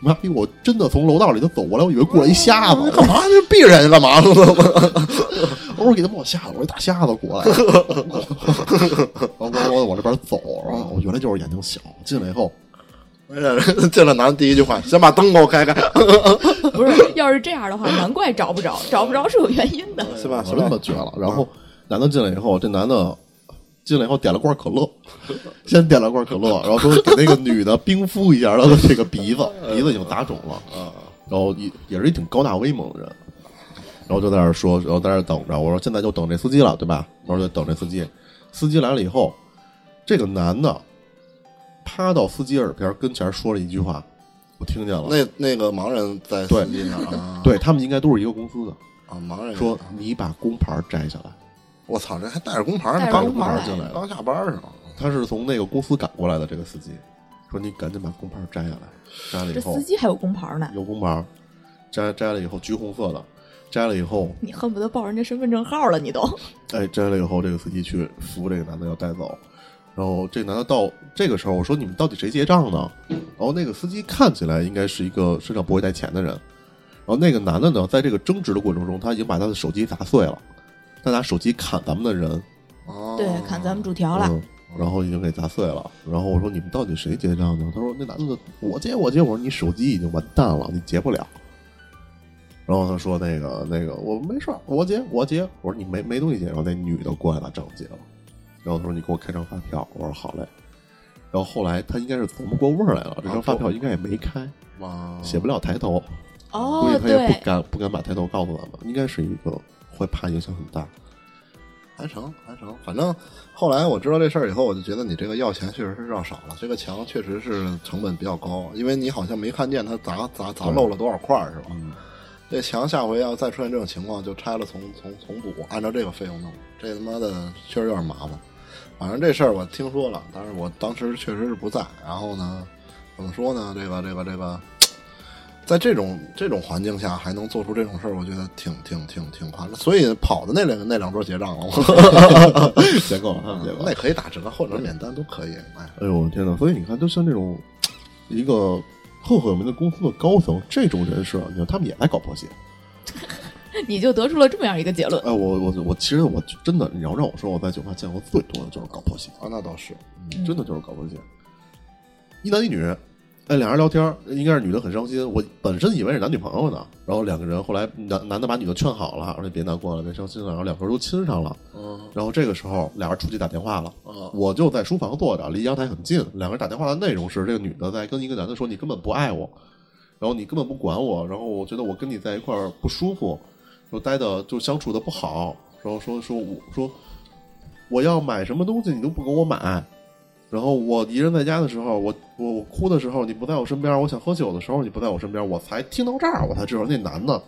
妈逼！我真的从楼道里头走过来，我以为过来一瞎子，干嘛？这闭着眼睛干嘛呢？我说给他把我吓得，我一大瞎子过来，然 后我我往这边走，然后我原来就是眼睛小，进来以后，进来男的第一句话，先把灯给我开开，不是，要是这样的话，难怪找不着，找不着是有原因的。是吧？我真的绝了。然后男的进来以后，这男的进来以后点了罐可乐，先点了罐可乐，然后说给那个女的冰敷一下她的这个鼻子，鼻子已经打肿了。然后也也是一挺高大威猛的人，然后就在那儿说，然后在那儿等着。我说现在就等这司机了，对吧？我说就等这司机。司机来了以后，这个男的趴到司机耳边跟前说了一句话，我听见了。那那个盲人在司机那儿啊，对他们应该都是一个公司的。啊，盲人说你把工牌摘下来。我操，这还带着工牌呢，刚工牌进来刚下班是吗？他是从那个公司赶过来的，这个司机说你赶紧把工牌摘下来。摘了以这后司机还有工牌呢，有工牌，摘摘了以后橘红色的，摘了以后，你恨不得报人家身份证号了，你都。哎，摘了以后，这个司机去扶这个男的要带走。然后这男的到这个时候，我说你们到底谁结账呢？然后那个司机看起来应该是一个身上不会带钱的人。然后那个男的呢，在这个争执的过程中，他已经把他的手机砸碎了，他拿手机砍咱们的人，哦，对，砍咱们主条了。嗯，然后已经给砸碎了。然后我说你们到底谁结账呢？他说那男的我结我结。我说你手机已经完蛋了，你结不了。然后他说那个那个我没事儿，我结我结。我说你没没东西结。然后那女的过来把账结了。然后他说你给我开张发票。我说好嘞。然后后来他应该是琢磨过味儿来了，这张发票应该也没开，哇，写不了抬头，估哦计，他也不，敢不敢把抬头告诉咱们，应该是一个会怕影响很大。还成还成，反正后来我知道这事儿以后，我就觉得你这个要钱确实是要少了，这个墙确实是成本比较高，因为你好像没看见它砸砸砸漏了多少块儿，是吧？嗯，这墙下回要再出现这种情况，就拆了重重重补，按照这个费用弄，这他妈的确实有点麻烦。反正这事儿我听说了，但是我当时确实是不在。然后呢，怎么说呢？这个这个这个，在这种这种环境下还能做出这种事儿，我觉得挺挺挺挺夸张。所以跑的那两个那两桌结账了，我 结够了，结够了那。可以打折或者免单都可以。哎，哎呦我天呐！所以你看，就像这种一个赫赫有名的公司的高层，这种人士啊，你看他们也爱搞破鞋。你就得出了这么样一个结论。哎，我我我其实我真的，你要让我说，我在酒吧见过最多的就是搞破鞋，啊，那倒是，真的就是搞破鞋。一男一女，哎，俩人聊天，应该是女的很伤心。我本身以为是男女朋友呢，然后两个人后来男男的把女的劝好了，说别难过了，别伤心了，然后两个人都亲上了。嗯然后这个时候俩人出去打电话了，嗯我就在书房坐着，离阳台很近。两个人打电话的内容是，这个女的在跟一个男的说：“你根本不爱我，然后你根本不管我，然后我觉得我跟你在一块儿不舒服，说待的就相处的不好，然后说说我说我要买什么东西你都不给我买，然后我一人在家的时候，我我我哭的时候你不在我身边，我想喝酒的时候你不在我身边，我才听到这儿，我才知道那男的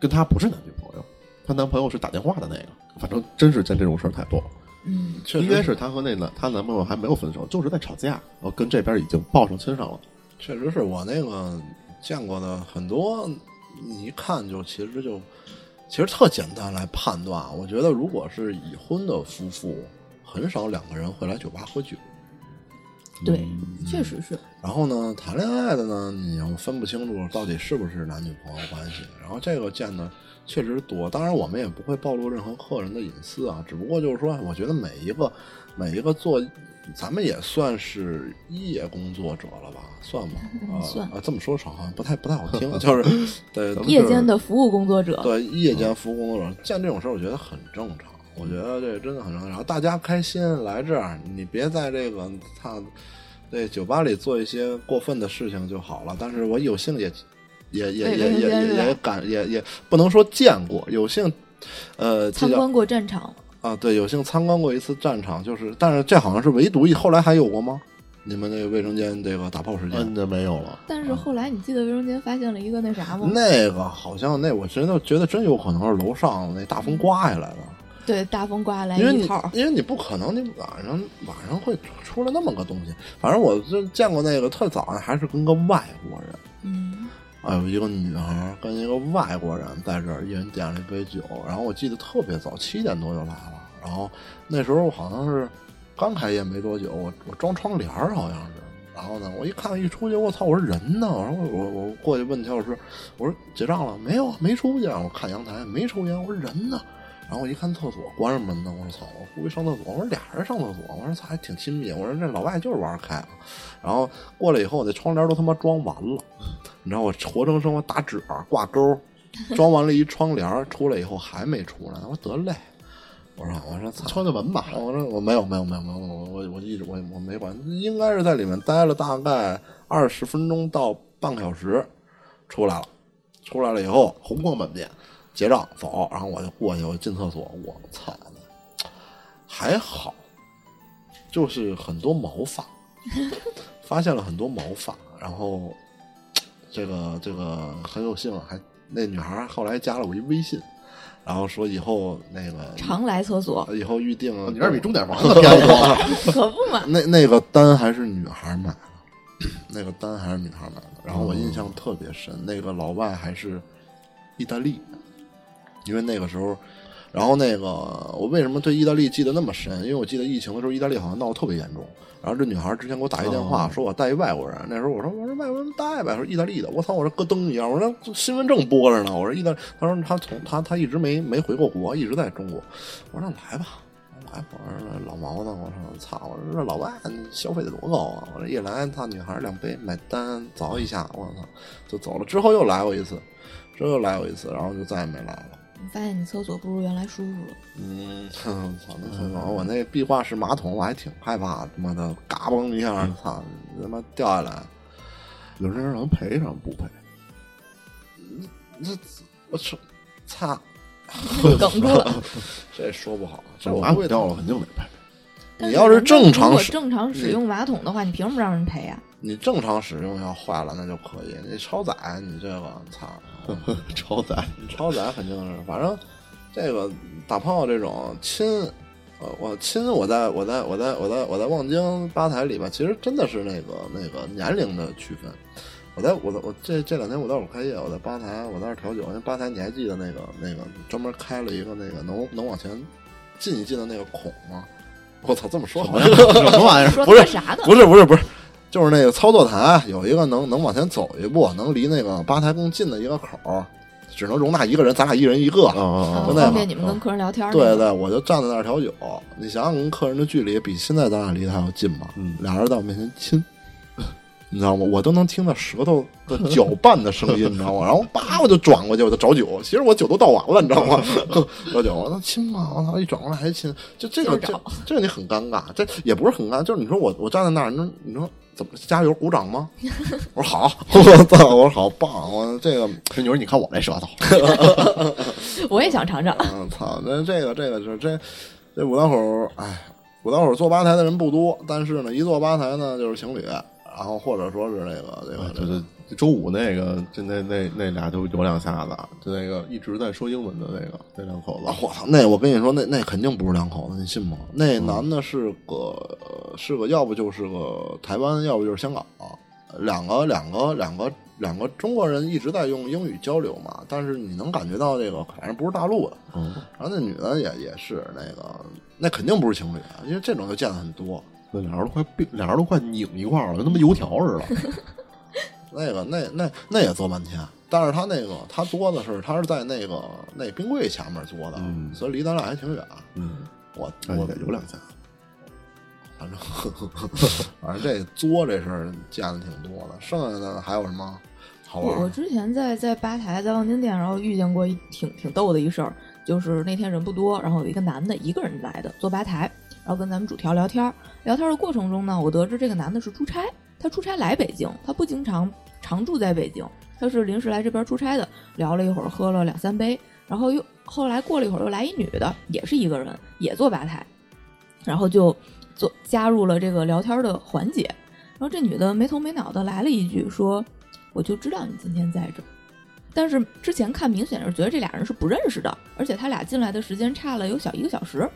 跟她不是男女朋友，她男朋友是打电话的那个，反正真是见这种事儿太多了。嗯，确实应该是她和那男她男朋友还没有分手，就是在吵架，然后跟这边已经抱上亲上了。确实是我那个见过的很多，你一看就其实就其实特简单来判断。我觉得如果是已婚的夫妇，很少两个人会来酒吧喝酒。对，确实是。然后呢，谈恋爱的呢，你要分不清楚到底是不是男女朋友关系。然后这个见的确实多，当然我们也不会暴露任何客人的隐私啊，只不过就是说，我觉得每一个每一个做，咱们也算是业工作者了吧？算吗？啊、算啊，这么说好像不太不太好听，就是对夜间的服务工作者，对夜间服务工作者见这种事儿，我觉得很正常。我觉得这真的很正常。然后大家开心来这儿，你别在这个他对酒吧里做一些过分的事情就好了。但是我有幸也也也也也也也感也也不能说见过，有幸呃参观过战场，啊，对，有幸参观过一次战场，就是但是这好像是唯独一，后来还有过吗？你们那个卫生间这个打炮时间？嗯，那没有了。但是后来你记得卫生间发现了一个那啥吗？那个好像那我真的觉得真有可能是楼上那大风刮下来的。对，大风刮来因为你一套，因为你不可能，你晚上晚上会出来那么个东西。反正我就见过那个特早上还是跟个外国人，嗯，哎，有一个女孩跟一个外国人在这儿，一人点了一杯酒。然后我记得特别早，七点多就来了。然后那时候好像是刚开业没多久，我我装窗帘儿好像是。然后呢，我一看一出去，我操！我说人呢？我说我我过去问乔老师，我说结账了没有？没出去？我看阳台没抽烟，我说人呢？然后我一看厕所关着门呢，我说操，我估计上厕所。我说俩人上厕所，我说操，还挺亲密。我说这老外就是玩开了。然后过来以后，我那窗帘都他妈装完了，你知道我活生生我打褶挂钩，装完了一窗帘，出来以后还没出来。我说得嘞，我说我说操，敲敲门吧。我说我没有没有没有没有我我我一直我我没管，应该是在里面待了大概二十分钟到半个小时，出来了，出来了以后红光满面，结账走，然后我就过去，我进厕所，我操，还好，就是很多毛发，发现了很多毛发，然后这个这个很有幸，还那女孩后来加了我一微信，然后说以后那个常来厕所，以后预定，你这比钟点房子便宜多了。可不嘛？那那个单还是女孩买的，那个单还是女孩买的，然后我印象特别深，那个老外还是意大利的。因为那个时候，然后那个我为什么对意大利记得那么深？因为我记得疫情的时候，意大利好像闹得特别严重。然后这女孩之前给我打一电话，说我带一外国人。那时候我说我说外国人带呗，说意大利的。我操，我说咯噔一下，我说新闻正播着呢。我说意大，他说他从他他一直没没回过国，一直在中国。我说那来吧，来吧。我说老毛呢？我说操，我说这老外消费得多高啊！我说一来，他女孩两杯买单，凿一下，我操就走了。之后又来过一次，之后又来过一次，然后就再也没来了。你发现你厕所不如原来舒服了。嗯，操那厕所，我那壁挂式马桶我还挺害怕，他妈的嘎嘣一下，操，他妈掉下来，有人能赔上不赔？这我操，擦，梗住了。这说不好，这马桶掉了肯定得赔。你要是正常使正常使用马桶的话，你凭什么让人赔呀？你正常使用要坏了那就可以，你超载你这个操，超载超载肯定是，反正这个打炮这种亲，呃，我亲我在我在我在我在我在望京吧台里边，其实真的是那个那个年龄的区分。我在我在我这这两天我在我开业，我在吧台我在这调酒，那吧台你还记得那个那个专门开了一个那个能能往前进一进的那个孔吗？我操，这么说好像什么玩意儿？不是啥的？不是不是不是，就是那个操作台有一个能能往前走一步，能离那个吧台更近的一个口，只能容纳一个人，咱俩一人一个，就那方便你们跟客人聊天。对对，我就站在那儿调酒。你想想，跟客人的距离比现在咱俩离得还要近吧？嗯，俩人在我面前亲。你知道吗？我都能听到舌头的搅拌的声音，你知道吗？然后叭，我就转过去，我就找酒。其实我酒都倒完了，你知道吗？找酒，我说亲嘛，我操，一转过来还亲，就这个，这这个你很尴尬。这也不是很尴尬，就是你说我我站在那儿，你说你说怎么加油鼓掌吗？我说好，我操，我说好棒，我这个这女儿，你看我这舌头，我也想尝尝。嗯，操，那这个这个是这这五道口，哎，五道口坐吧台的人不多，但是呢，一坐吧台呢就是情侣。然后或者说是那个那个，对对，周五那个，就那那那俩就有两下子，就那个一直在说英文的那个那两口子，我操，那我跟你说，那那肯定不是两口子，你信吗？那男的是个是个，要不就是个台湾，要不就是香港，两个两个两个两个中国人一直在用英语交流嘛，但是你能感觉到这个反正不是大陆的，嗯，然后那女的也也是那个，那肯定不是情侣，因为这种就见的很多。那俩人都快并，俩人都快拧一块儿了，跟他妈油条似的。那个，那那那也坐半天，但是他那个他坐的是，他是在那个那冰柜前面坐的，所以离咱俩还挺远。嗯，我我有两下，反正反正这作这事儿见的挺多的。剩下的还有什么好玩？我之前在在吧台在望京店，然后遇见过一挺挺逗的一事儿，就是那天人不多，然后有一个男的一个人来的坐吧台。然后跟咱们主调聊天，聊天的过程中呢，我得知这个男的是出差，他出差来北京，他不经常常住在北京，他是临时来这边出差的。聊了一会儿，喝了两三杯，然后又后来过了一会儿，又来一女的，也是一个人，也坐吧台，然后就做加入了这个聊天的环节。然后这女的没头没脑的来了一句说：“我就知道你今天在这儿。”但是之前看明显是觉得这俩人是不认识的，而且他俩进来的时间差了有小一个小时。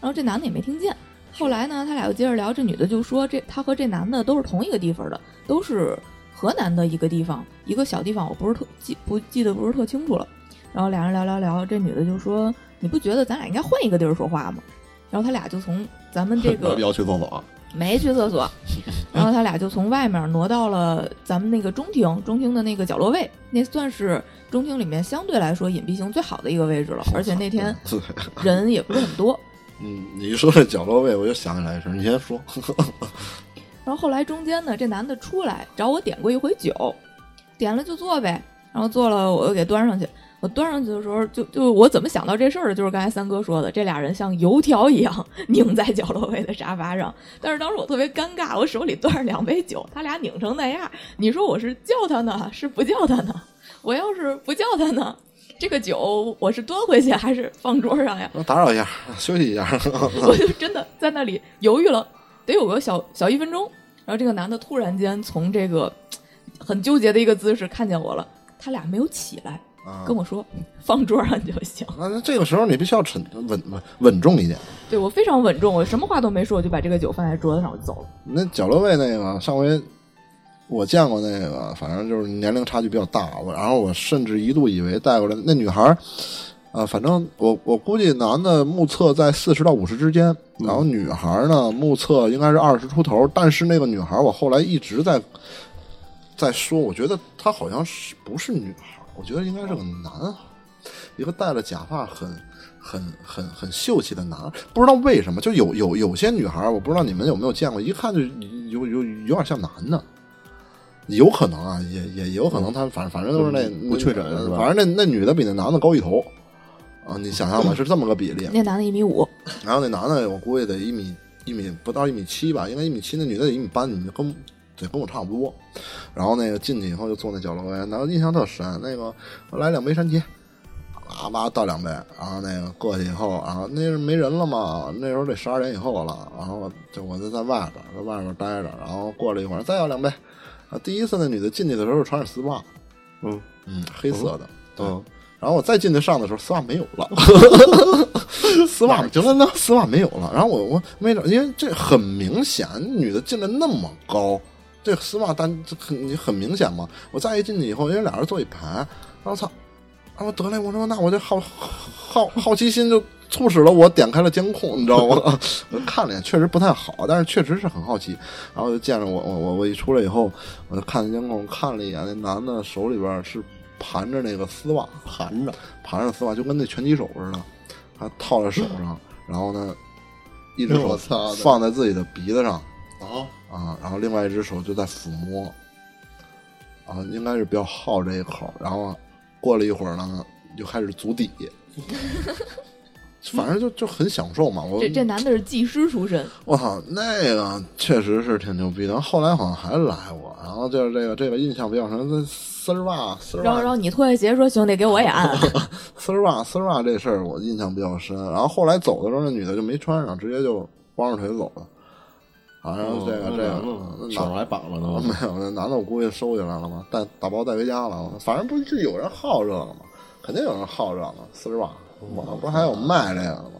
然后这男的也没听见，后来呢，他俩又接着聊，这女的就说这她和这男的都是同一个地方的，都是河南的一个地方，一个小地方，我不是特记不记得不是特清楚了。然后俩人聊聊聊，这女的就说你不觉得咱俩应该换一个地儿说话吗？然后他俩就从咱们这 个要去厕所，没去厕所，然然后他俩就从外面挪到了咱们那个中厅，中厅的那个角落位，那算是中厅里面相对来说隐蔽性最好的一个位置了。而且那天，人也不是很多。嗯，你一说这角落位，我就想起来一事儿，你先说。然后后来中间呢，这男的出来找我点过一回酒，点了就坐呗。然后坐了，我又给端上去。我端上去的时候，就就我怎么想到这事儿的，就是刚才三哥说的，这俩人像油条一样 拧在角落位的沙发上。但是当时我特别尴尬，我手里端着两杯酒，他俩拧成那样，你说我是叫他呢，是不叫他呢？我要是不叫他呢，这个酒我是端回去还是放桌上呀？打扰一下，休息一下。我就真的在那里犹豫了，得有个小小一分钟。然后这个男的突然间从这个很纠结的一个姿势看见我了，他俩没有起来，啊跟我说放桌上就行。那那这个时候你必须要沉稳稳稳重一点。对我非常稳重，我什么话都没说，我就把这个酒放在桌子上，我就走了。那角落位那个上回我见过那个，反正就是年龄差距比较大，我然后我甚至一度以为带过来那女孩儿，呃，反正我我估计男的目测在四十到五十之间，然后女孩儿呢目测应该是二十出头，但是那个女孩儿我后来一直在在说，我觉得她好像是不是女孩儿，我觉得应该是个男孩儿，一个戴了假发很。很很很秀气的男孩，不知道为什么，就有有有些女孩儿，我不知道你们有没有见过，一看就有有有点像男的，有可能啊，也也有可能他反反正都是那不确诊是吧反正那那女的比那男的高一头啊，你想象吧，是这么个比例。那男的一米五，然后那男的我估计得一米一米不到一米七吧，应该一米七，那女的得一米八，你就跟得跟我差不多。然后那个进去以后就坐那角落位，然后印象特深。那个我来两杯山茄，叭叭倒两杯，然后那个过去以后，然后那是没人了嘛，那时候得十二点以后了，然后就我就在外边在外边待着，然后过了一会儿再要两杯。啊，第一次那女的进去的时候穿着丝袜，嗯嗯，黑色的，嗯，然后我再进去上的时候，丝袜没有了，丝袜就那那丝袜没有了。然后我我没找，因为这很明显，女的进来那么高，这丝袜单这很你很明显嘛。我再一进去以后，因为俩人坐一排，然后操，然后得嘞，我说那我这好好好奇心就促使了我点开了监控，你知道吗？我看了一眼，确实不太好，但是确实是很好奇。然后就见着我我我我一出来以后，我就看监控看了一眼，那男的手里边是盘着那个丝袜，盘着，盘着丝袜，就跟那拳击手似的，还套在手上，然后呢，一只手放在自己的鼻子上啊，啊，然后另外一只手就在抚摸，啊，应该是比较好这一口，然后过了一会儿呢，就开始足底，反正就就很享受嘛。我这这男的是技师出身，我操，那个确实是挺牛逼的。后来好像还来过，然后就是这个这个印象比较深，丝儿袜丝儿袜然后然后你脱下鞋说兄弟给我也按，丝儿袜丝儿袜这事儿我印象比较深。然后后来走的时候，那女的就没穿上，直接就光着腿走了。啊，然后这个、哦这个那那手上还绑着呢，没有，那男的我估计收起来了嘛，带打包带回家了。反正不是有人好这个嘛？肯定有人好这个丝袜，网上不是还有卖这个的吗？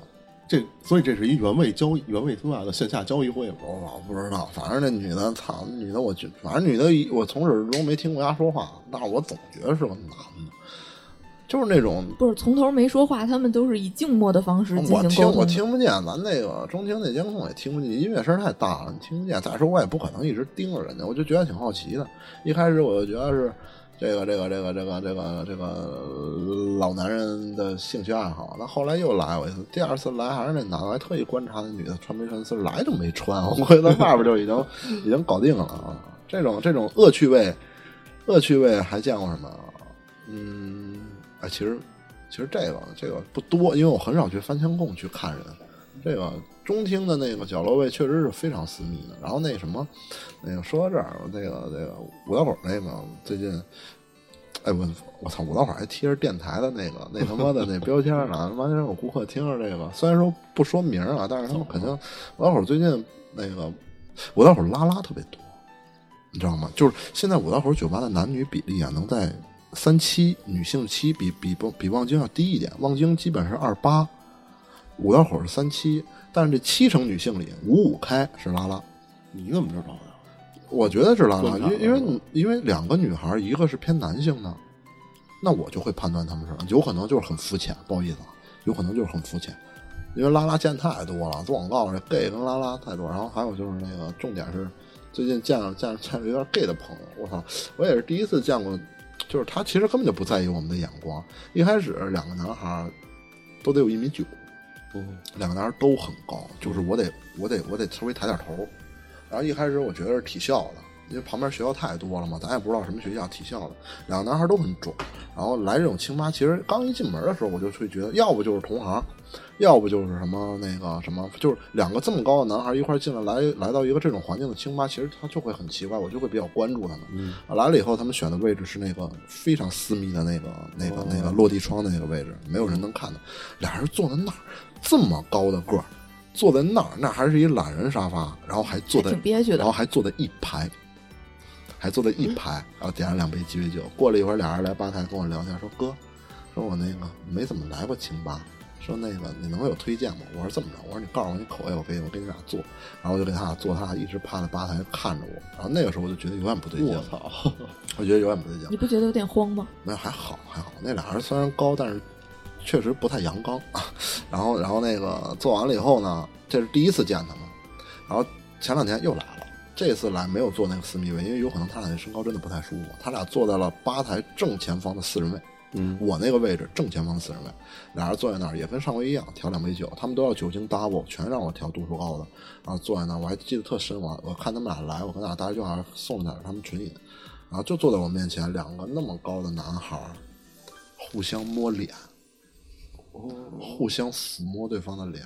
这所以这是一原味交易原味丝袜的线下交易会吗？我老不知道，反正那女的，操，女的我觉，反正女的我从始至终没听过她说话，但是我总觉得是个男的，就是那种不是从头没说话，他们都是以静默的方式进我听我行沟通的。听不见，咱那个中厅那监控也听不见，音乐声太大了，你听不见。再说我也不可能一直盯着人家，我就觉得挺好奇的。一开始我就觉得是这个这个这个这个这个这个老男人的兴趣爱好，那后来又来过一次，第二次来还是那男的，还特意观察那女的穿没穿丝，来就没穿，我回到外边就已经已经搞定了啊。这种这种恶趣味，恶趣味还见过什么？嗯，哎，其实其实这个这个不多，因为我很少去翻墙控去看人。这个中厅的那个角落位确实是非常私密的。然后那什么，那个说到这儿，那个那个五道口那个最近，哎我我操，五道口还贴着电台的那个那他妈的那标签呢，完全有顾客听着这个，虽然说不说名啊，但是他们肯定五道口最近那个五道口拉拉特别多，你知道吗？就是现在五道口酒吧的男女比例啊，能在三七，女性七比比比望京要低一点，望京基本是二八，五道口是三七，但是这七成女性里五五开是拉拉，你怎么知道的？我觉得是拉拉，因为因为因为两个女孩，一个是偏男性的，那我就会判断她们是有可能就是很肤浅，不好意思啊，有可能就是很肤浅，因为拉拉见太多了，做广告这 gay 跟拉拉太多。然后还有就是那个重点是，最近见了见了见了有点 gay 的朋友，我操，我也是第一次见过，就是他其实根本就不在意我们的眼光。一开始两个男孩都得有一米九，嗯，两个男孩都很高，就是我得我得我得稍微抬点头。然后一开始我觉得是体校的，因为旁边学校太多了嘛，咱也不知道什么学校，体校的。两个男孩都很壮，然后来这种清吧，其实刚一进门的时候我就会觉得，要不就是同行，要不就是什么那个什么，就是两个这么高的男孩一块进来，来来到一个这种环境的清吧，其实他就会很奇怪，我就会比较关注他们。来了以后，他们选的位置是那个非常私密的那个、那个、那个落地窗的那个位置，没有人能看到。俩人坐在那儿，这么高的个儿，坐在那儿，那还是一懒人沙发，然后还坐在挺憋屈的然后还坐在一排，还坐在一排，然后点了两杯鸡尾酒。过了一会儿，俩人来吧台跟我聊天，说哥，说我那个没怎么来过清吧。说那个你能有推荐吗？我说这么着，我说你告诉我你口味，我给我给你俩做，然后我就给他俩做，他俩一直趴在吧台看着我，然后那个时候我就觉得有点不对劲我，操，我觉得有点不对劲你。不觉得有点慌吗？没有，还好还好。那俩人虽然高，但是确实不太阳刚啊。然后，然后那个做完了以后呢，这是第一次见他们。然后前两天又来了，这次来没有坐那个私密位，因为有可能他俩那身高真的不太舒服。他俩坐在了吧台正前方的四人位，嗯，我那个位置正前方的四人位，俩人坐在那儿也跟上回一样，调两杯酒，他们都要酒精 double，全让我调度数高的，然后坐在那儿，我还记得特深，我我看他们俩来，我跟俩大家就好像送点他们纯饮，然后就坐在我面前，两个那么高的男孩互相摸脸，互相抚摸对方的脸，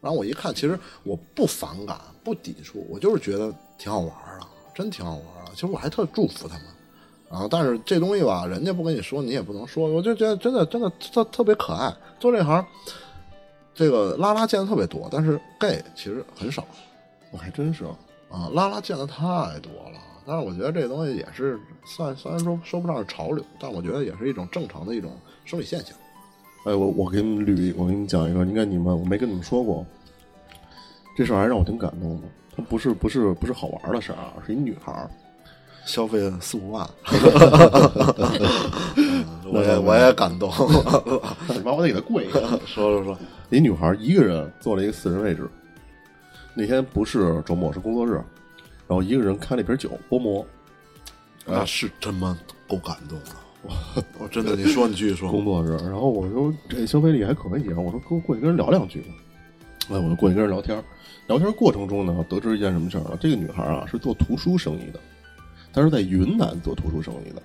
然后我一看，其实我不反感，不抵触，我就是觉得挺好玩儿的，真挺好玩儿的。其实我还特祝福他们。然后，但是这东西吧，人家不跟你说，你也不能说。我就觉得真的真的特特别可爱。做这行，这个拉拉见的特别多，但是 gay 其实很少我还真是，啊。拉拉见的太多了，但是我觉得这东西也是算虽然说说不上是潮流，但我觉得也是一种正常的一种生理现象。哎，我我给你们捋一，我给你们讲一个，应该你们我没跟你们说过，这事儿还让我挺感动的。它不是不是不是好玩的事儿啊，是一女孩儿，消费了四五万，嗯 我也我也感动。你妈我得给她跪下。说说说，一女孩一个人坐了一个四人位置，那天不是周末是工作日，然后一个人开了一瓶酒波摩，那是真妈够感动的。我 我真的，你说你继续说。工作日，然后我说这消费力还可以啊，我说跟我过去跟人聊两句吧，哎，我就过去跟人聊天，聊天过程中呢，得知一件什么事儿啊？这个女孩啊是做图书生意的，她是在云南做图书生意的，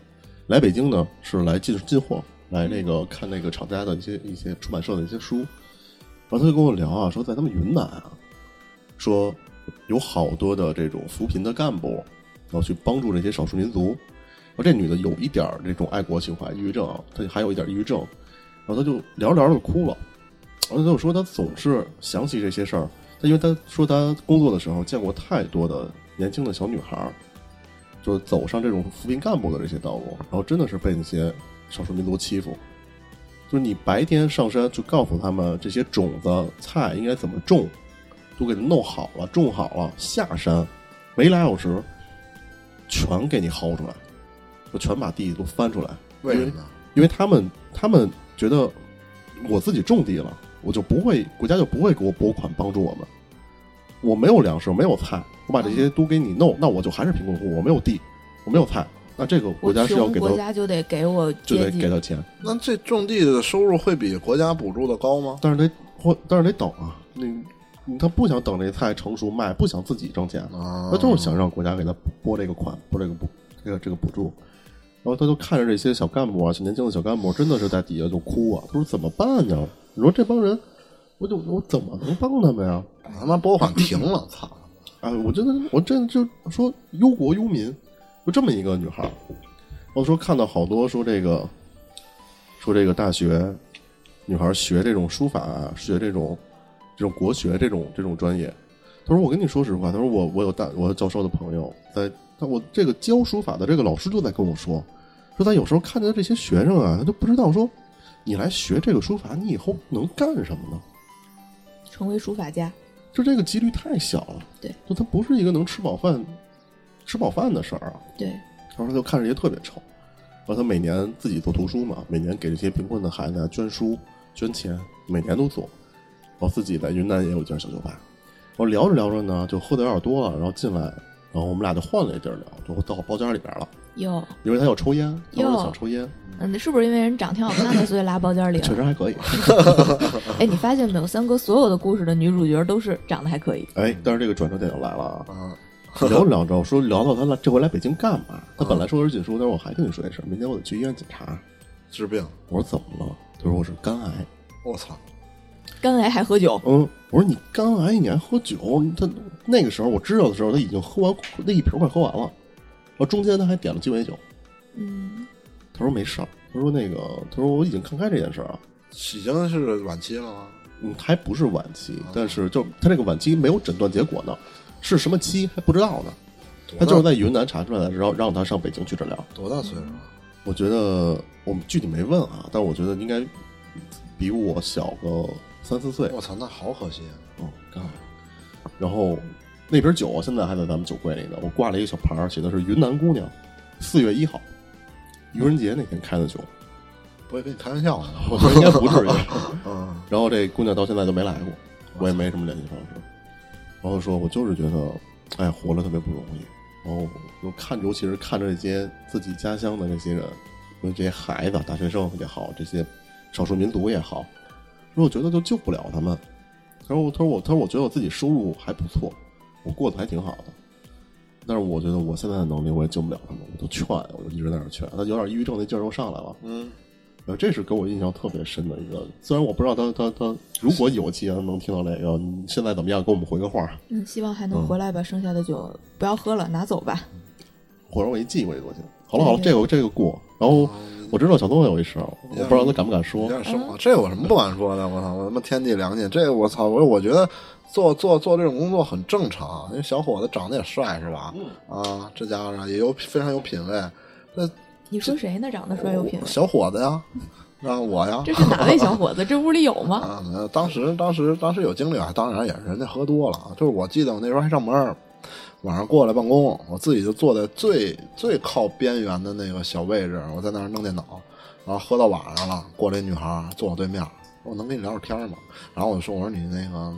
来北京呢是来进进货，来那个看那个厂家的一些一些出版社的一些书，然后她就跟我聊啊，说在他们云南啊，说有好多的这种扶贫的干部，要去帮助这些少数民族。说这女的有一点儿这种爱国情怀，抑郁症啊，她还有一点抑郁症，然后她就聊着聊着哭了，然后她就说她总是想起这些事儿，她因为她说她工作的时候见过太多的年轻的小女孩，就走上这种扶贫干部的这些道路，然后真的是被那些少数民族欺负。就是你白天上山就告诉他们这些种子菜应该怎么种，都给它弄好了，种好了，下山没俩小时，全给你薅出来，就全把地都翻出来。为什么？因为他们他们觉得我自己种地了，我就不会国家就不会给我拨款帮助我们。我没有粮食，没有菜，我把这些都给你弄，那我就还是贫困户，我没有地，我没有菜，那这个国家是要，给他，国家就得给我就得给他钱，那这种地的收入会比国家补助的高吗？但是得或但是得等啊，你你他不想等这菜成熟卖，不想自己挣钱，啊，他就是想让国家给他拨这个款，拨这个补这个这个补助。然后他就看着这些小干部啊，年轻的小干部，真的是在底下就哭啊。他说怎么办呢？你说这帮人，我就我怎么能帮他们呀？他妈拨款停了，操！哎，我真的，我真的就说忧国忧民，就这么一个女孩儿。我说看到好多说这个，说这个大学女孩儿学这种书法啊，学这种这种国学这种这种专业。他说我跟你说实话，他说我我有大我有教授的朋友在，他我这个教书法的这个老师就在跟我说，说他有时候看见这些学生啊，他就不知道说你来学这个书法，你以后能干什么呢？成为书法家。就这个几率太小了。对，就他不是一个能吃饱饭、吃饱饭的事儿啊。对，他说他就看着也特别愁，然后他每年自己做图书嘛，每年给这些贫困的孩子啊捐书、捐钱，每年都做。然后自己在云南也有一家小酒吧。我聊着聊着呢，就喝的有点多了，然后进来，然后我们俩就换了一地儿聊，就到包间里边了，哟，因为他要抽烟，他想抽烟，嗯，是不是因为人长挺好看的，所以拉包间里了？确实还可以。哎，你发现没有，三哥所有的故事的女主角都是长得还可以。哎，但是这个转折点就来了啊！嗯，聊着聊着，我说聊到他来这回来北京干嘛？他本来说的是紧书，但是我还跟你说一声，明天我得去医院检查。治病，我说怎么了？他说我是肝癌。我操，肝癌还喝酒，嗯，我说你肝癌你还喝酒？他那个时候我知道的时候，他已经喝完那一瓶快喝完了，然后中间他还点了鸡尾酒。嗯，他说没事儿，他说那个，他说我已经看开这件事儿啊，已经是晚期了吗？嗯，还不是晚期，但是就他这个晚期没有诊断结果呢，是什么期还不知道呢。他就是在云南查出来的，然后让他上北京去治疗。多大岁数啊？我觉得我们具体没问啊，但我觉得应该比我小个三四岁。我操，那好可惜啊！嗯，刚好。然后那瓶酒现在还在咱们酒柜里呢，我挂了一个小牌儿，写的是“云南姑娘”，四月一号，愚人节那天开的酒。不会跟你开玩笑呢？我觉得应该不至于。嗯，然后这姑娘到现在都没来过，我也没什么联系方式。然后说，我就是觉得，哎，活着特别不容易。然后我看，尤其是看着这些自己家乡的这些人，因为这些孩子、大学生也好，这些少数民族也好，说我觉得就救不了他们。他说我，他说我，他说我觉得我自己收入还不错，我过得还挺好的。但是我觉得我现在的能力我也救不了他们，我就劝，我就一直在那儿劝。他有点抑郁症那劲儿又上来了。嗯，呃，这是给我印象特别深的一个。虽然我不知道他他他，如果有机会能听到这个，你现在怎么样？给我们回个话，嗯，希望还能回来吧剩下的酒不要喝了，拿走吧。或者我一寄过去就行。好了好了，这个这个过。然后我知道小东有一事儿，我不知道他敢不敢有说。这有什么不敢说的？我操，我他妈天地良心，这个我操，我我觉得做做做这种工作很正常，因为小伙子长得也帅是吧？啊，这家伙也有非常有品位。那你说谁呢？长得帅有品位？小伙子呀，啊我呀，这是哪位小伙子？这屋里有吗？啊，没有，当时当时当时有经历啊，当然也是人家喝多了，就是我记得我那时候还上班，晚上过来办公，我自己就坐在最最靠边缘的那个小位置，我在那儿弄电脑，然后喝到晚上了，过来一女孩坐我对面，我能跟你聊会儿天吗？然后我就说，我说你那个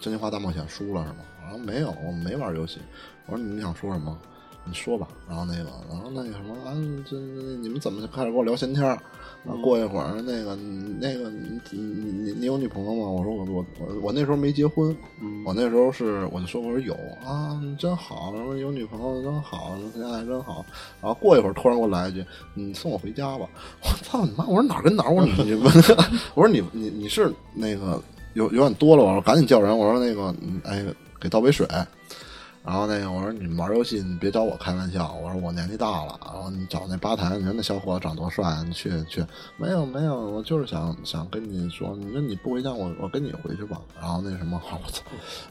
真心话大冒险输了是吗？然后没有，我没玩游戏。我说你想说什么？你说吧。然后那个，然后那个什么，啊，这你们怎么就开始跟我聊闲天儿？啊，过一会儿那个那个你你你你有女朋友吗？我说我我我我那时候没结婚，我那时候是我就说我说有啊，你真好，什么有女朋友真好，谈恋爱真好。然后过一会儿突然给我来一句，你送我回家吧。我操你妈！我说哪儿跟哪儿？我说你你 我说你你你是那个有有点多了，我说赶紧叫人，我说那个嗯哎给倒杯水。然后那个我说你们玩游戏你别找我开玩笑，我说我年纪大了，然后你找那吧台，你说那小伙子长多帅，你去去，没有没有，我就是想想跟你说，你说你不回家，我我跟你回去吧。然后那什么，我操，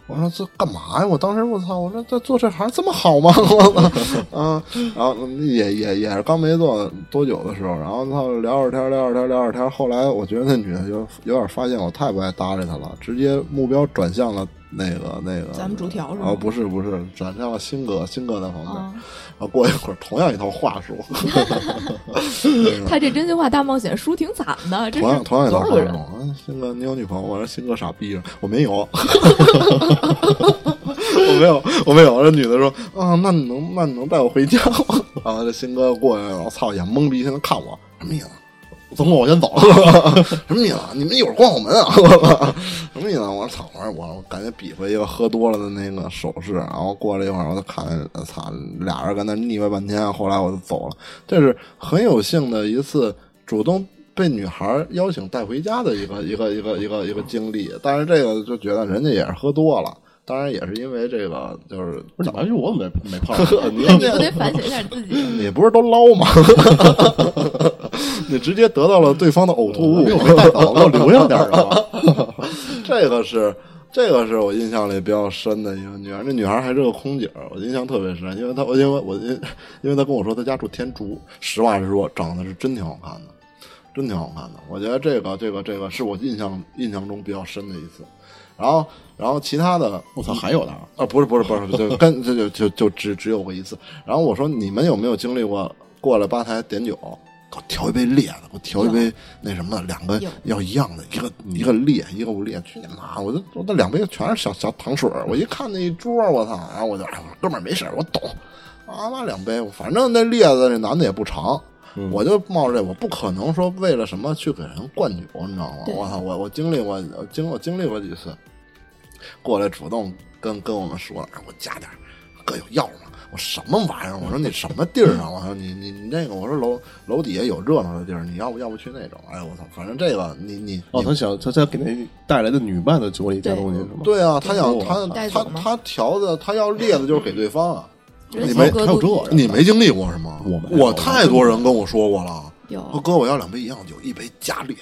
我说这干嘛呀？我当时我操，我说这做这行这么好吗？我操，啊，然后也也也是刚没做多久的时候，然后他聊会儿天聊会儿天聊会儿天，后来我觉得那女的有有点发现我太不爱搭理她了，直接目标转向了。那个那个，咱们主条是吗？啊，不是不是，转向了新哥，新哥在旁边。啊然后过一会儿，同样一套话术，他这真心话大冒险输挺惨的，这同样同样一套？话术。啊，新哥，你有女朋友吗？我说新哥傻逼，我没有，我没有，我没有。这女的说啊，那你能那你能带我回家吗？然后这新哥过来了，我操，眼懵逼，现在看我什么意思？走，我先走了。什么意思？你们一会儿关我门啊！什么意思？我说操！我说我我感觉比划一个喝多了的那个手势，然后过了一会儿，我就看，操，俩人跟那腻歪半天，后来我就走了。这是很有幸的一次主动被女孩邀请带回家的一个一个一个一个一个经历。但是这个就觉得人家也是喝多了，当然也是因为这个就是不是哪是我怎么没 没碰？你你不得反省一下自己？你不是都捞吗？你直接得到了对方的呕吐物，没有没带走，给我留下点儿啊！这个是这个是我印象里比较深的一个女孩，那女孩还是个空姐儿，我印象特别深，因为她我因为我因因为她跟我说她家住天竺，实话实说，长得是真挺好看的，真挺好看的。我觉得这个这个这个是我印象印象中比较深的一次。然后然后其他的我操，还有呢？啊，不是不是不是，就跟就就就就只只有过一次。然后我说你们有没有经历过过来吧台点酒？给我调一杯烈的，给我调一杯那什么，两个要一样的，一个一个烈，一个不烈。去你妈！我这我那两杯全是小小糖水儿我一看那一桌，我操！然后我就哎，我哥们儿没事儿我懂。啊妈两杯，反正那烈的那男的也不长，我就冒着这，我不可能说为了什么去给人灌酒，你知道吗？我操！我我经历过，我经我经历过几次，过来主动跟跟我们说，哎，我加点儿，哥有药吗？我什么玩意儿？我说你什么地儿啊？我说你你你那个，我说楼楼底下有热闹的地儿，你要不要不去那种？哎，我操！反正这个你你哦，你他想他想给那带来的女伴的酒里加东西是吗？对啊，他想对他他他调的，他要列的就是给对方啊。你没小哥还有这你没经历过是吗？我我太多人跟我说过了。哥，我要两杯一样酒，一杯加烈，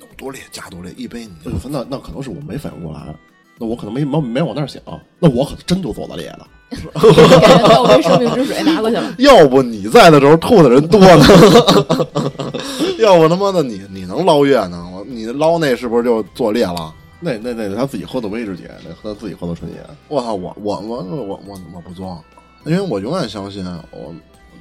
有多烈加多烈，一杯你那那可能是我没反应过来，那我可能没没没往那儿想，那我可真就做的烈的。倒杯生命之水拿过去了。要不你在的时候吐的人多呢，要不他妈的你你能捞月呢？我你捞那是不是就做裂了？那那那他自己喝的威士忌，那喝自己喝的纯饮，我操，我我我我我我不装，因为我永远相信我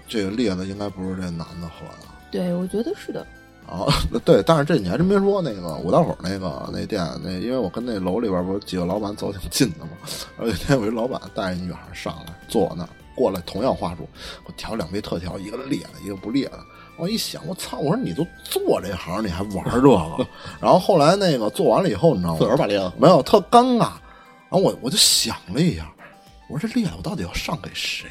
这个裂的应该不是这男的喝的。对，我觉得是的。啊，对，但是这你还真别说，那个五道口那个那店，那因为我跟那楼里边不是几个老板走挺近的嘛，然后有一天有一老板带一女孩上来坐我那儿，过来同样话术，我调两杯特调，一个烈的，一个不烈的。我一想，我操！我说你都做这行，你还玩这个？然后后来那个做完了以后，你知道吗？自个儿把烈的没有，特尴尬。然后我我就想了一下，我说这烈我到底要上给谁？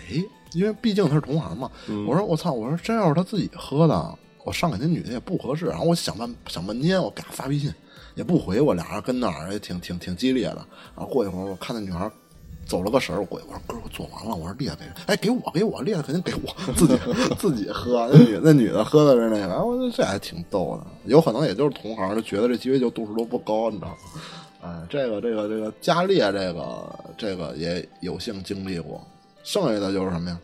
因为毕竟他是同行嘛。我说我操，我说真要是他自己喝的，我上给那女的也不合适。然后我想半想半天，我给她发微信也不回我，俩人跟那儿也挺挺挺激烈的。然后过一会儿，我看那女孩走了个神儿，我我说哥，我做完了，我说烈给谁？哎，给我给我烈的肯定给我自己 自己喝。那女那女的喝的是那个，哎我觉得这还挺逗的。有可能也就是同行，就觉得这鸡尾酒度数都不高，你知道吗？哎，这个这个这个加烈这个这个也有幸经历过，剩下的就是什么呀？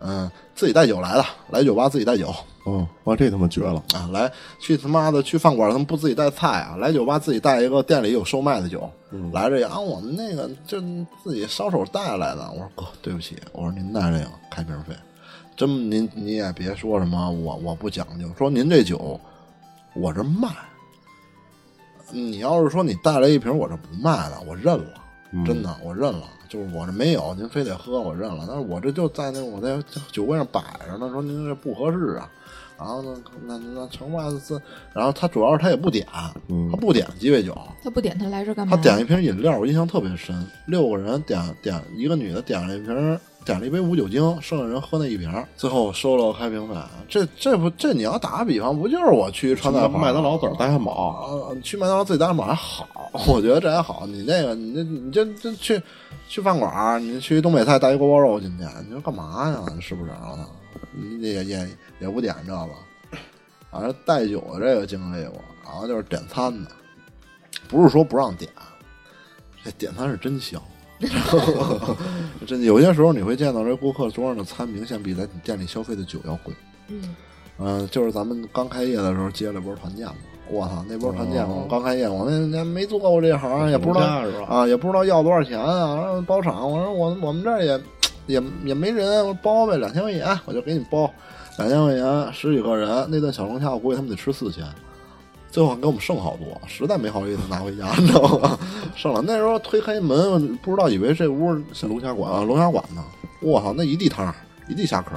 嗯，自己带酒来的，来酒吧自己带酒嗯，哇，这他妈绝了！啊！来去他妈的去饭馆，他们不自己带菜啊？来酒吧自己带一个店里有售卖的酒，来这个啊，我们那个就自己捎手带来的。我说哥，对不起，我说您带这个开瓶费，真您你也别说什么我我不讲究，说您这酒我这卖，你要是说你带来一瓶我这不卖了，我认了，真的我认了。就是我这没有，您非得喝，我认了。但是我这就在那我在酒柜上摆着呢，说您这不合适啊。然后呢，那那成吧是，然后他主要是他也不点，他不点鸡尾酒，他不点他来这干嘛？他点一瓶饮料，我印象特别深。六个人点点一个女的点了一瓶，点了一杯无酒精，剩下人喝那一瓶，最后收了开瓶费。这这不这你要打个比方，不就是我去川菜馆麦当劳自个儿带汉堡，啊，去麦当劳自己带汉堡还好，我觉得这还好。你那个，你这你这这去去饭馆儿，你去东北菜带一锅包肉进去，你说干嘛呀？是不是啊？你也也也不点知道吧，反正带酒的这个经历过，然后就是点餐的，不是说不让点，这点餐是真香。真有些时候你会见到这顾客桌上的餐明显比在你店里消费的酒要贵。嗯，嗯、就是咱们刚开业的时候接了波团建嘛，我操，那波团建我刚开业，我那年没做过这行，也不知道？啊，也不知道要多少钱啊。包场，我说我我们这儿也也也没人，我包呗，两千块钱我就给你包，两千块钱十几个人，那顿小龙虾我估计他们得吃四千。最后给我们剩好多，实在没好意思拿回家，你知道吗？剩了那时候推开门，不知道以为这屋是龙虾馆啊，龙虾馆呢。我操，那一地汤，一地虾壳，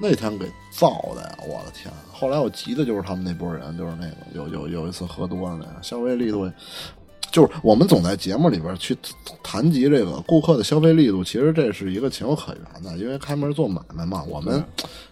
那天给造的呀！我的天！后来我急的就是他们那波人，就是那个有有有一次喝多了那个消费力度，就是我们总在节目里边去谈及这个顾客的消费力度，其实这是一个情有可原的，因为开门做买卖嘛，我们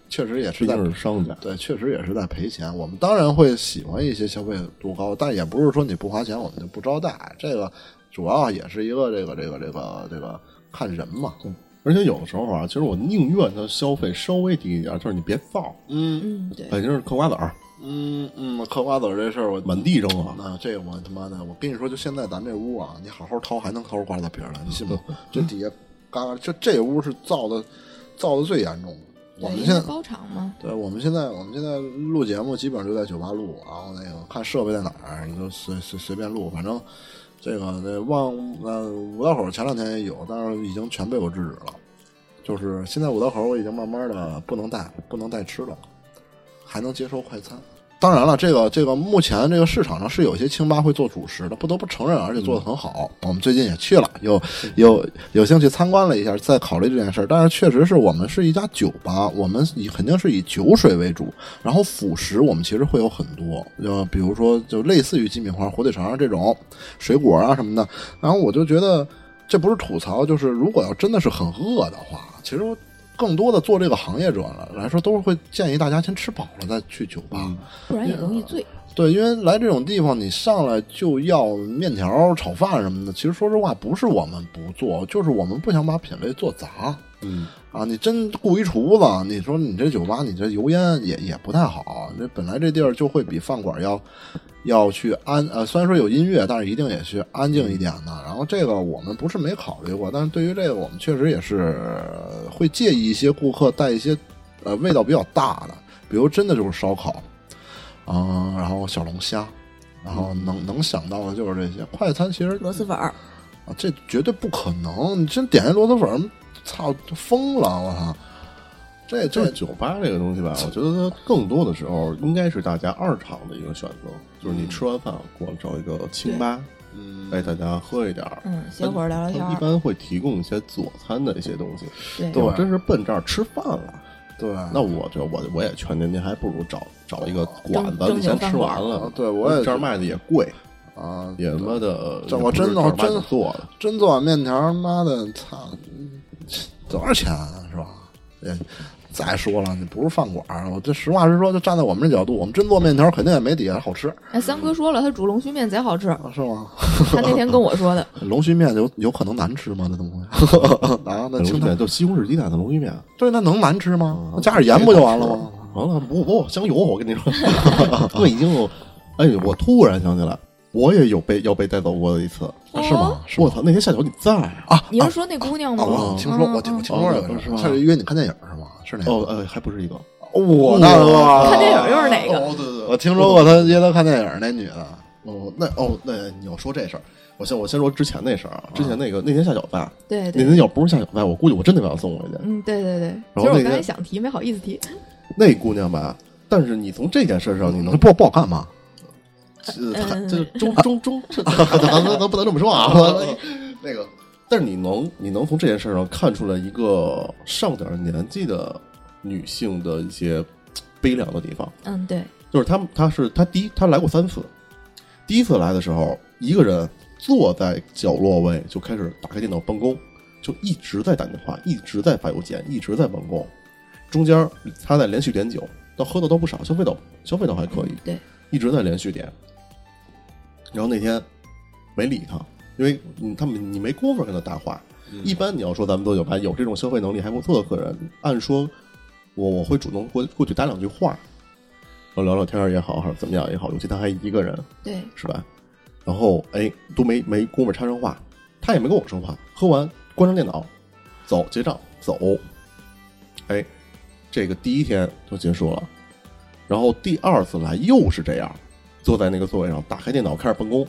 确实也是在毕竟是商家，对，确实也是在赔钱。我们当然会喜欢一些消费度高，但也不是说你不花钱我们就不招待。这个主要也是一个这个这个这个这个看人嘛。对而且有的时候啊，其实我宁愿他消费稍微低一点，就是你别造。嗯嗯，对，北京是嗑瓜子儿，嗯嗯，嗑瓜子这事儿我满地扔啊！那这我他妈的，我跟你说，就现在咱这屋啊，你好好掏还能掏出瓜子皮儿来，你信吗？这底下嘎嘎，就这屋是造的造的最严重的。我，们现在包场吗，对，我们现在我们现在录节目基本上就在酒吧录，然后那个看设备在哪儿，你就随随随便录，反正这个那望呃五道口前两天也有，但是已经全被我制止了。就是现在五道口我已经慢慢的不能带不能带吃的了，还能接受快餐。当然了，这个这个目前这个市场上是有些清吧会做主食的，不得不承认，而且做的很好。我们最近也去了，有有有兴趣参观了一下，在考虑这件事儿。但是确实是我们是一家酒吧，我们以肯定是以酒水为主，然后辅食我们其实会有很多，就比如说就类似于鸡米花、火腿肠这种水果啊什么的。然后我就觉得这不是吐槽，就是如果要真的是很饿的话，其实更多的做这个行业者来说，都是会建议大家先吃饱了再去酒吧。不然也容易醉。对，因为来这种地方，你上来就要面条、炒饭什么的。其实说实话，不是我们不做，就是我们不想把品类做杂。嗯啊，你真雇一厨子，你说你这酒吧，你这油烟也也不太好。这本来这地儿就会比饭馆要要去安呃，虽然说有音乐，但是一定也去安静一点的。然后这个我们不是没考虑过，但是对于这个，我们确实也是会介意一些顾客带一些呃味道比较大的，比如真的就是烧烤。啊，然后小龙虾，然后能能想到的就是这些快餐。其实螺蛳粉儿啊，这绝对不可能！你真点一螺蛳粉，操，疯了！我操，这这酒吧这个东西吧，我觉得它更多的时候应该是大家二场的一个选择，就是你吃完饭过来找一个清吧，嗯，哎，大家喝一点儿，嗯，歇会儿聊聊天儿。一般会提供一些佐餐的一些东西。对对我真是奔这儿吃饭了。对，那我就我我也劝您，您还不如找找一个馆子，正你先吃完了。对我也这儿卖的也贵，啊，也他妈的，这我真的的我真做的，真做碗面条，妈的，操，多少钱啊是吧？也再说了，你不是饭馆儿，我这实话实说，就站在我们这角度，我们真做面条肯定也没底下好吃，哎，三哥说了，他煮龙须面贼好吃，是吗？他那天跟我说的。龙须面有有可能难吃吗？那东西 啊，那清淡就西红柿鸡蛋的龙须面。对，那能难吃吗？加点盐不就完了吗？完了，不不，香油，我跟你说，我已经有，哎，我突然想起来，我也有被要被带走过的一次，哦是吗？是吗？我操，那天下酒你在啊？你是说那姑娘吗？啊，我听说，嗯我听我听说这个是吧是约你看电影是吗？是哪个？哦，呃，还不是一个，我大哥，看电影又是哪个？哦，对对对，我听说过他约他看电影那女的，哦，那哦，那你要说这事儿，我先我先说之前那事儿啊，之前那个那天下酒菜，对对，那天要不是下酒菜，我估计我真得把他送回去。嗯，对对对。然后其实我刚才想提，没好意思提。那姑娘吧，但是你从这件事上，你能不不好看吗？呃，还嗯这中中中，这咱咱咱不能这么说啊。那个，但是你能你能从这件事上看出来一个上点年纪的女性的一些悲凉的地方，嗯，对，就是她她是她第一她来过三次，第一次来的时候，一个人坐在角落位就开始打开电脑办公，就一直在打电话，一直在发邮件，一直在办公，中间她在连续点酒，倒喝的都不少，消费倒消费倒还可以，对，一直在连续点。然后那天没理他，因为嗯，他们你没工夫跟他搭话。一般你要说咱们做酒吧有这种消费能力还不错的客人，按说我我会主动过过去搭两句话，然后聊聊天也好，还是怎么样也好，尤其他还一个人，对，是吧？然后哎，都没没工夫插上话，他也没跟我说话。喝完关上电脑，走结账走。哎，这个第一天就结束了，然后第二次来又是这样，坐在那个座位上，打开电脑开始办公，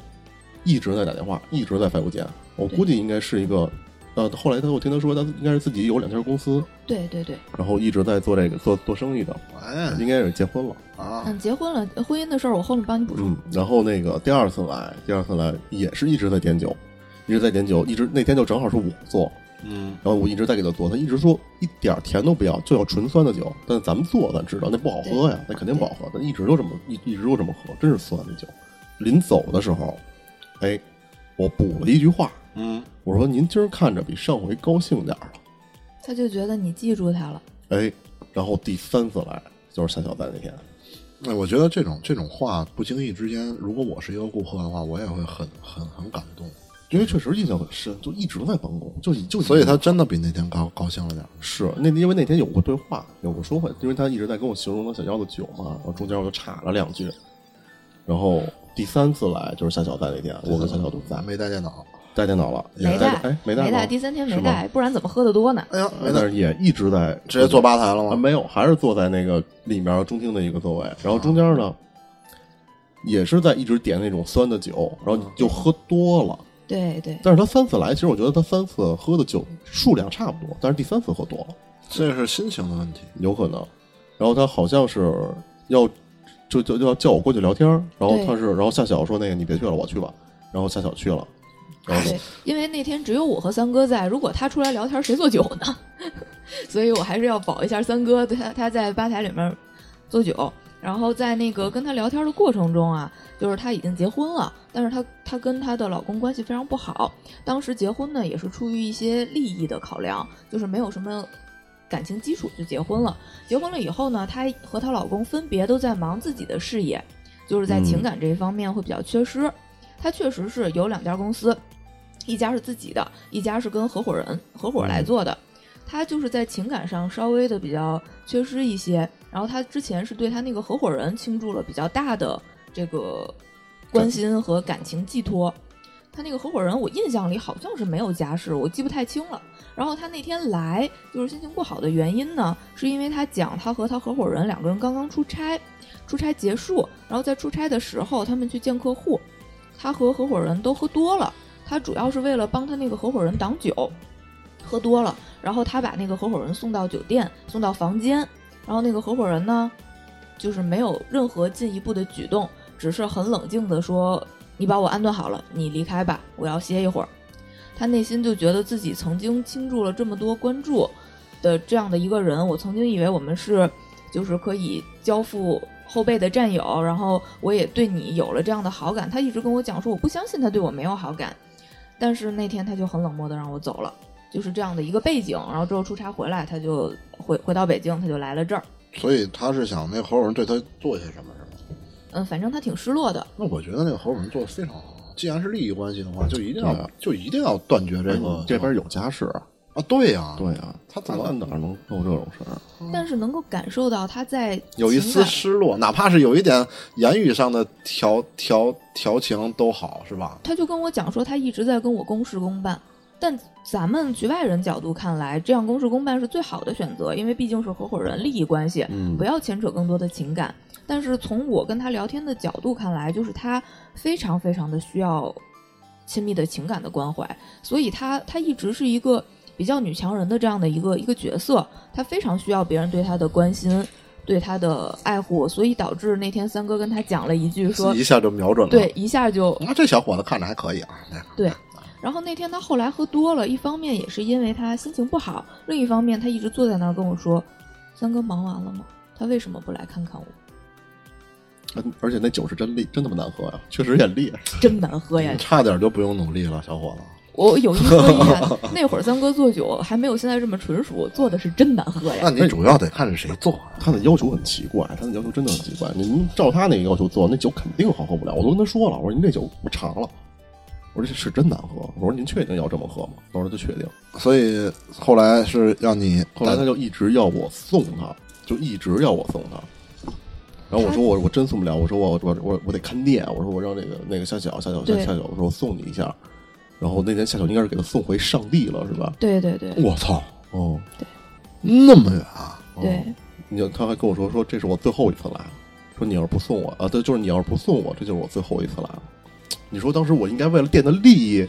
一直在打电话，一直在发邮件。我估计应该是一个，呃，后来他我听他说他应该是自己有两家公司，对对对。然后一直在做这个做做生意的，哎应该是结婚了。啊，嗯，结婚了，婚姻的事儿我后面帮你补充。嗯，然后那个第二次来，第二次来也是一直在点酒，一直在点酒，一直那天就正好是我做，嗯，然后我一直在给他做，他一直说一点甜都不要，就要纯酸的酒。但咱们做咱知道那不好喝呀，那肯定不好喝，但一直都这么一一直都这么喝，真是酸的酒。临走的时候，哎，我补了一句话，嗯，我说您今儿看着比上回高兴点儿了，他就觉得你记住他了。哎，然后第三次来就是下小在那天，那我觉得这种这种话不经意之间，如果我是一个顾客的话，我也会很很很感动。因为确实印象很深，就一直在办公，就就所以他真的比那天高高兴了点儿。是那因为那天有过对话，有过说话，因为他一直在跟我形容他想要的酒嘛，然后中间我就插了两句，然后第三次来就是下小在那天，我跟夏小都在，没带电脑，带电脑了，没也带带，哎没带没带，第三天没带，不然怎么喝的多呢？哎呀，没带，但是也一直在直接坐吧台了啊，吗？没有，还是坐在那个里面中厅的一个座位，然后中间呢，也是在一直点那种酸的酒，然后就喝多了。对对，但是他三次来，其实我觉得他三次喝的酒数量差不多，但是第三次喝多了，这是心情的问题。有可能。然后他好像是要就就就要叫我过去聊天儿，然后他是然后夏晓说那个你别去了，我去吧，然后夏晓去了，然后对，因为那天只有我和三哥在，如果他出来聊天，谁做酒呢？所以我还是要保一下三哥，他他在吧台里面做酒。然后在那个跟他聊天的过程中啊，就是他已经结婚了，但是他他跟他的老公关系非常不好。当时结婚呢，也是出于一些利益的考量，就是没有什么感情基础就结婚了。结婚了以后呢，她和她老公分别都在忙自己的事业，就是在情感这一方面会比较缺失。她确实是有两家公司，一家是自己的，一家是跟合伙人合伙来做的。她就是在情感上稍微的比较缺失一些，然后她之前是对她那个合伙人倾注了比较大的这个关心和感情寄托。他那个合伙人，我印象里好像是没有家室，我记不太清了。然后他那天来，就是心情不好的原因呢，是因为他讲他和他合伙人两个人刚刚出差，出差结束，然后在出差的时候，他们去见客户，他和合伙人都喝多了。他主要是为了帮他那个合伙人挡酒，喝多了，然后他把那个合伙人送到酒店，送到房间，然后那个合伙人呢，就是没有任何进一步的举动，只是很冷静的说：“你把我安顿好了，你离开吧，我要歇一会儿。”他内心就觉得自己曾经倾注了这么多关注的这样的一个人，我曾经以为我们是就是可以交付后辈的战友，然后我也对你有了这样的好感。他一直跟我讲说，我不相信他对我没有好感，但是那天他就很冷漠的让我走了，就是这样的一个背景。然后之后出差回来，他就回回到北京，他就来了这儿。所以他是想那合伙人对他做些什么，嗯，反正他挺失落的。那我觉得那个合伙人做的非常好。既然是利益关系的话，就一定要、啊就一定要断绝这个这边有家室啊，啊，对呀、对啊，他怎么哪哪能弄这种事儿？但是能够感受到他在有一丝失落，哪怕是有一点言语上的调调调情都好，是吧？他就跟我讲说，他一直在跟我公事公办。但咱们局外人角度看来，这样公事公办是最好的选择，因为毕竟是合伙人，利益关系，嗯不要牵扯更多的情感。但是从我跟他聊天的角度看来，就是他非常非常的需要亲密的情感的关怀，所以他他一直是一个比较女强人的这样的一个一个角色，他非常需要别人对他的关心，对他的爱护，所以导致那天三哥跟他讲了一句说，一下就瞄准了。对，，一下就那这小伙子看着还可以啊。对，然后那天他后来喝多了，一方面也是因为他心情不好，另一方面他一直坐在那儿跟我说：“三哥忙完了吗？他为什么不来看看我？嗯而且那酒是真烈，真他妈难喝呀，确实也烈。真难喝呀！差点就不用努力了，小伙子。我有一说一啊，那会儿三哥做酒还没有现在这么纯熟，做的是真难喝呀。那你主要得看是谁做。他的要求很奇怪，他的要求真的很奇怪。您照他那个要求做，那酒肯定好喝不了。我都跟他说了，我说您这酒我尝了，我说这是真难喝。我说您确定要这么喝吗？他说他确定。所以后来是让你后来他就一直要我送他，就一直要我送他。然后我说我我真送不了，我说我我我我得看店，我说我让那个那个夏小夏小夏对夏小，我说我送你一下。然后那天夏小应该是给他送回上帝了，是吧？对对对我操，哦，那么远啊！对，你就他还跟我说说这是我最后一次来了，说你要是不送我啊，对，就是你要是不送我，这就是我最后一次来了。你说当时我应该为了店的利益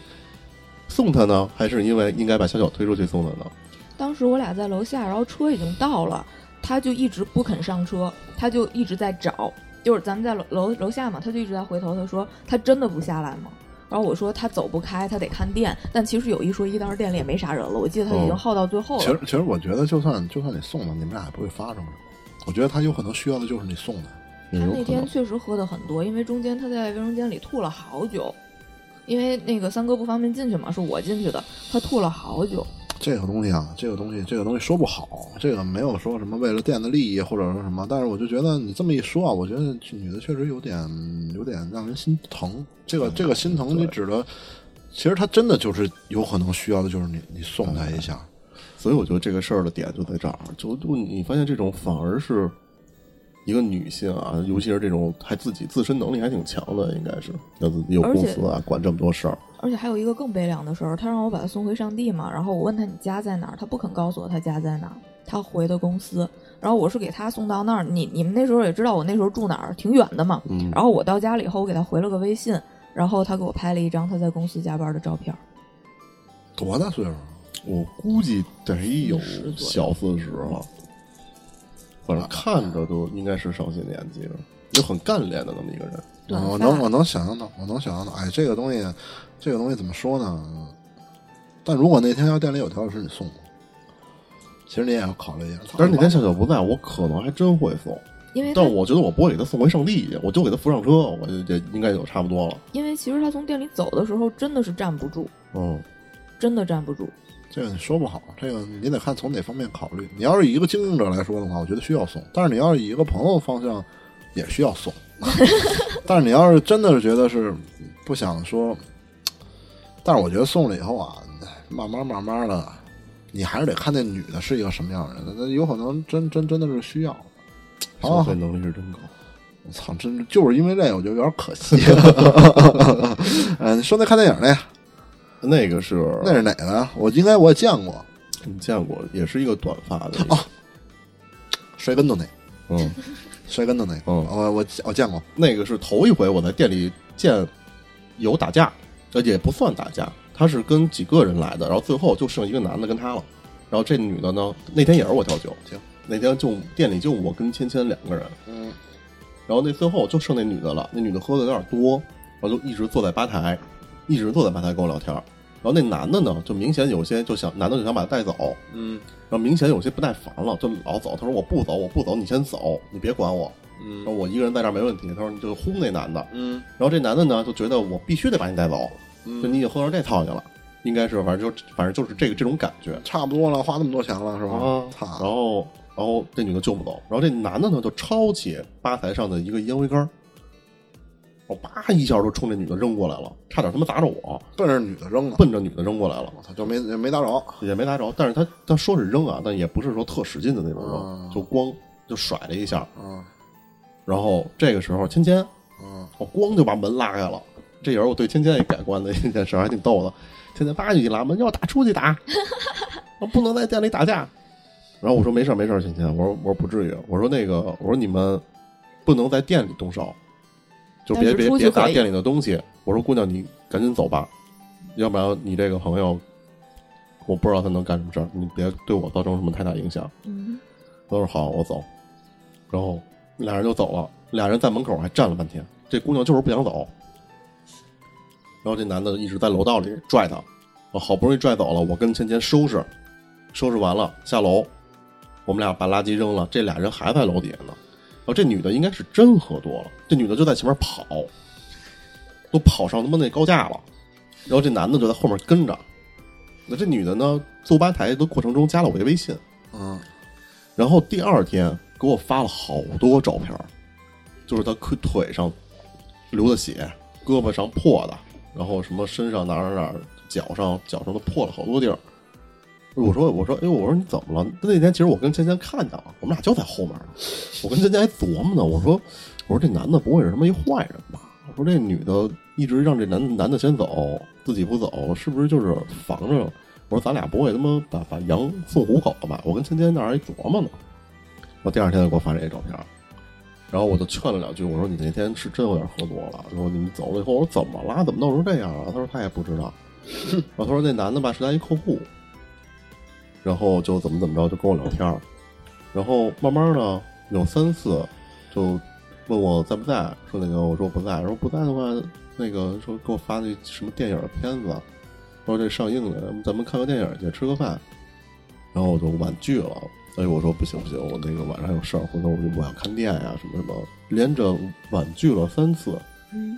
送他呢，还是因为应该把小小推出去送他呢？当时我俩在楼下，然后车已经到了，他就一直不肯上车，他就一直在找，就是咱们在楼楼楼下嘛，他就一直在回头，他说他真的不下来吗？然后我说他走不开，他得看店，但其实有一说一，当时店里也没啥人了，我记得他已经哦耗到最后了。其实其实我觉得，就算就算你送了，你们俩也不会发生什么。我觉得他有可能需要的就是你送的。他那天。确实喝的很多，因为中间他在卫生间里吐了好久，因为那个三哥不方便进去嘛，是我进去的，他吐了好久。这个东西啊，这个东西，这个东西说不好，这个没有说什么为了店的利益或者说什么，但是我就觉得你这么一说啊，我觉得这女的确实有点有点让人心疼。这个这个心疼，你指的，其实她真的就是有可能需要的就是你你送她一下。所以我觉得这个事儿的点就在这儿，就就你发现这种反而是一个女性啊，尤其是这种还自己自身能力还挺强的，应该是要有公司啊，管这么多事儿。而且还有一个更悲凉的事儿，他让我把他送回上帝嘛，然后我问他你家在哪儿，他不肯告诉我他家在哪儿，他回的公司，然后我是给他送到那儿，你你们那时候也知道我那时候住哪儿，挺远的嘛，嗯，然后我到家了以后，我给他回了个微信，然后他给我拍了一张他在公司加班的照片，多大岁数啊？我估计得有40左右小四十了。反正看着都应该是上些年纪了，就很干练的那么一个人。我能我能想象到，我能想象到，哎，这个东西，这个东西怎么说呢？但如果那天要店里有调酒师，你送吗？其实你也要考虑一下。但是那天笑笑不在，我可能还真会送，因为但我觉得我不会给他送回圣地去，我就给他扶上车，我就这应该就差不多了。因为其实他从店里走的时候真的是站不住，嗯，真的站不住。这个你说不好，这个你得看从哪方面考虑。你要是以一个经营者来说的话，我觉得需要送；但是你要是以一个朋友方向，也需要送。但是你要是真的是觉得是不想说，但是我觉得送了以后啊，慢慢慢慢的，你还是得看那女的是一个什么样的人，那有可能真真真的是需要。消费能力是真高。我操，真就是因为这个，我觉得有点可惜。嗯，你说那看电影那那个是那是哪个呀？我应该我也见过，你见过，也是一个短发的。哦摔跟头那，嗯，摔跟头那，嗯我我我见过。那个是头一回我在店里见有打架，呃，也不算打架，他是跟几个人来的，然后最后就剩一个男的跟他了，然后这女的呢，那天也是我调酒，行，那天就店里就我跟芊芊两个人，嗯，然后那最后就剩那女的了，那女的喝的有点多，然后就一直坐在吧台，一直坐在吧台跟我聊天，然后那男的呢，就明显有些就想，男的就想把她带走，嗯然后明显有些不耐烦了，就老走。他说我不走，我不走，你先走，你别管我。我一个人在这儿没问题。他说你就轰那男的。嗯然后这男的呢就觉得我必须得把你带走，就嗯，你已经喝成这套去了，应该是反正就反正就是这个这种感觉。差不多了，花那么多钱了是吧？啊，然，后然后这女的救不走，然后这男的呢就抄起吧台上的一个烟灰缸，我叭一下就冲这女的扔过来了，差点他妈砸着我，奔着女的扔了，奔着女的扔过来了。我操，就没没打着。也没打着，但是他他说是扔啊，但也不是说特使劲的那种扔，嗯就光就甩了一下，嗯然后这个时候芊芊，嗯我咣就把门拉开了，这也是我对芊芊也改观的一件事，还挺逗的。芊芊叭就一拉门，要打出去打，我 不能在店里打架。然后我说没事没事，芊芊，我说我说不至于，我说那个我说你们不能在店里动手，就别别别砸店里的东西。我说姑娘你赶紧走吧，要不然你这个朋友，我不知道他能干什么事儿，你别对我造成什么太大影响。嗯，他说好，我走。然后俩人就走了，俩人在门口还站了半天。这姑娘就是不想走，然后这男的一直在楼道里拽她，我好不容易拽走了，我跟芊芊收拾，收拾完了下楼，我们俩把垃圾扔了，这俩人还在楼底下呢。然后这女的应该是真喝多了，这女的就在前面跑，都跑上他妈那高架了，然后这男的就在后面跟着。那这女的呢，坐吧台的过程中加了我一微信，嗯然后第二天给我发了好多照片，就是他腿腿上流的血，胳膊上破的，然后什么身上哪哪哪，脚上脚上都破了好多地儿。我说我说哎呦我说你怎么了？那天其实我跟芊芊看见了，我们俩就在后面。我跟芊芊还琢磨呢，我说我说这男的不会是他妈一坏人吧？我说这女的一直让这男男的先走，自己不走，是不是就是防着？我说咱俩不会他妈把把羊送虎口了吧？我跟芊芊那儿还琢磨呢。我第二天就给我发这些照片，然后我就劝了两句，我说你那天是真有点喝多了。然后你们走了以后，我说怎么了？怎么弄成这样了？他说他也不知道。然后他说那男的吧是他一客户，然后就怎么怎么着就跟我聊天儿，然后慢慢呢有三次就问我在不在，说那个我说不在，说不在的话，那个说给我发那什么电影的片子，说这上映了，咱们看个电影去，吃个饭，然后我就婉拒了。哎，我说不行不行，我那个晚上还有事儿，回头我就我要看店呀、什么什么，连着婉拒了三次，嗯，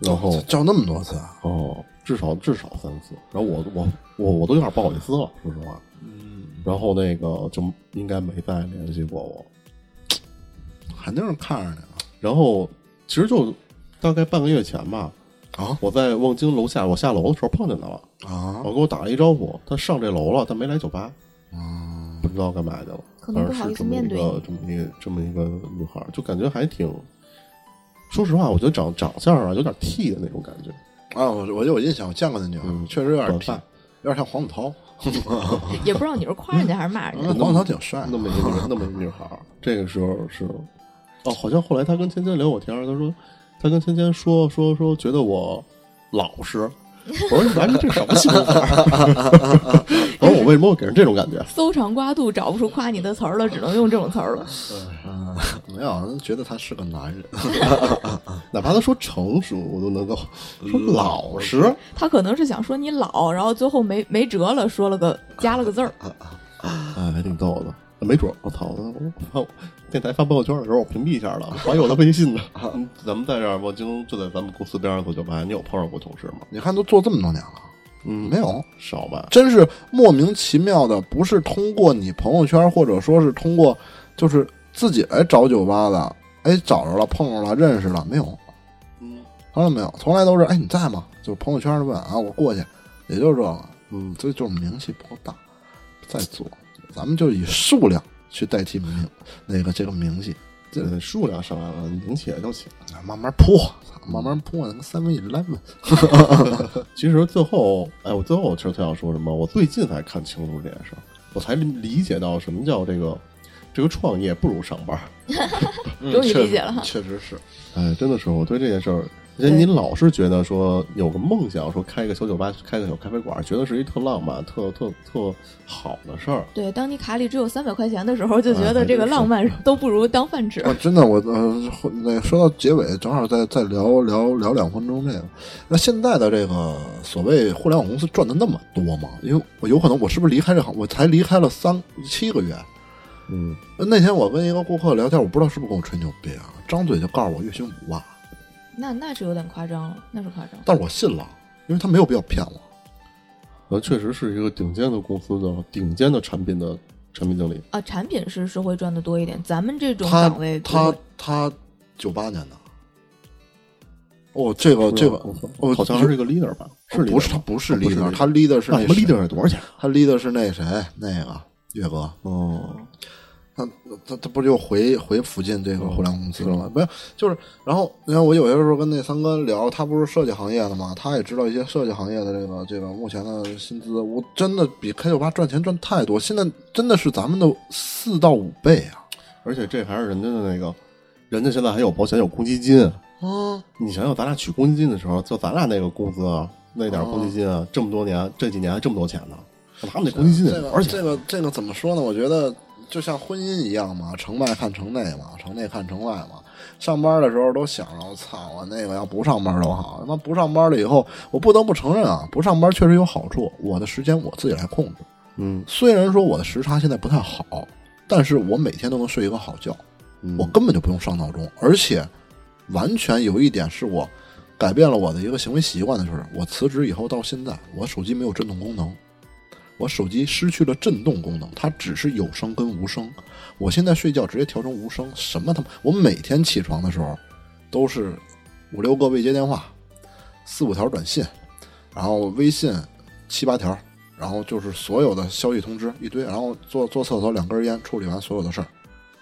然后叫那么多次啊？哦，至少至少三次，然后我我我我都有点不好意思了，说实话。嗯，然后那个就应该没再联系过我。肯定是看着你了然后其实就大概半个月前吧，啊我在望京楼下，我下楼的时候碰见他了，啊我跟我打了一招呼，他上这楼了，但没来酒吧，啊！不知道干嘛去了。可能不好意思面对反正是这么一个这么一个这么一个女孩，就感觉还挺。说实话，我觉得长长相啊有点 T 的那种感觉，啊，我我有印象，我见过那女孩，嗯确实有点皮短，有点像黄子韬。也不知道你是夸人家还是骂人家。嗯 黄子韬挺帅那么一个女那么一个女孩。这个时候是，哦，好像后来他跟芊芊聊过天，他说他跟芊芊说说说觉得我老实，我说完这什么形容词儿？我说我为什么会给人这种感觉？搜肠刮肚找不出夸你的词儿了，只能用这种词儿了。嗯，没有人觉得他是个男人，哪怕他说成熟，我都能够说老实。他可能是想说你老，然后最后没没辙了，说了个加了个字儿。哎，还挺逗的。没准儿，我操！我我电台发朋友圈的时候，我屏蔽一下了，还有他微信呢。嗯咱们在这儿，我京就在咱们公司边上做酒吧，你有碰上过同事吗？你看都做这么多年了，嗯，没有，少吧？真是莫名其妙的，不是通过你朋友圈，或者说是通过就是自己来找酒吧的，哎，找着了，碰着了，认识了，没有，嗯从来没有，从来都是哎你在吗？就是朋友圈问啊，我过去，也就是这个，嗯，所以就是名气不够大，在做，咱们就以数量去代替名那个这个名气，这个数量上来了，名气也就起来了。慢慢铺，慢慢铺，那个三 v eleven，其实最后，哎，我最后其实特想说什么？我最近才看清楚这件事儿，我才理解到什么叫这个这个创业不如上班。终于理解了 确实是，哎，真的是我对这件事儿，而且你老是觉得说有个梦想，说开一个小酒吧，开个小咖啡馆，觉得是一特浪漫、特特特好的事儿。对，当你卡里只有三百块钱的时候，就觉得这个浪漫都不如当饭吃。啊，真的，我呃，那说到结尾，正好再再聊聊聊两分钟这个。那现在的这个所谓互联网公司赚的那么多吗？因为我有可能我是不是离开这行，我才离开了三七个月。嗯，那天我跟一个顾客聊天，我不知道是不是跟我吹牛逼啊，张嘴就告诉我月薪五万，那那是有点夸张了，那是夸张。但是我信了，因为他没有必要骗我。呃，确实是一个顶尖的公司的顶尖的产品的产品经理。啊，产品是是会赚的多一点，咱们这种他岗位不他他九八年的，哦，这个这个哦，好像是一个 leader 吧？是不是他不是 leader，他 leader 是那什么 leader 是多少钱？他 leader 是那谁那个岳哥，哦，他他他不就回回附近这个互联网公司了吗？没有，就是然后你看我有些时候跟那三哥聊，他不是设计行业的嘛，他也知道一些设计行业的这个这个目前的薪资，我真的比 K 九八赚钱赚太多，现在真的是咱们的四到五倍啊！而且这还是人家的那个，人家现在还有保险有公积金。啊，你想想，咱俩取公积金的时候，就咱俩那个工资啊，那点儿公积金啊，这么多年，这几年还这么多钱呢，他们那公积金这个得多少钱？这个这个怎么说呢？我觉得就像婚姻一样嘛，城外看城内嘛，城内看城外嘛。上班的时候都想着，我操，我那个要不上班多好。他妈不上班了以后，我不得不承认啊，不上班确实有好处，我的时间我自己来控制。嗯，虽然说我的时差现在不太好，但是我每天都能睡一个好觉，嗯我根本就不用上闹钟，而且完全有一点是我改变了我的一个行为习惯的，就是我辞职以后到现在，我手机没有震动功能，我手机失去了震动功能，它只是有声跟无声。我现在睡觉直接调成无声，什么他妈，我每天起床的时候都是五六个未接电话，四五条短信，然后微信七八条，然后就是所有的消息通知一堆，然后坐坐厕所两根烟，处理完所有的事儿，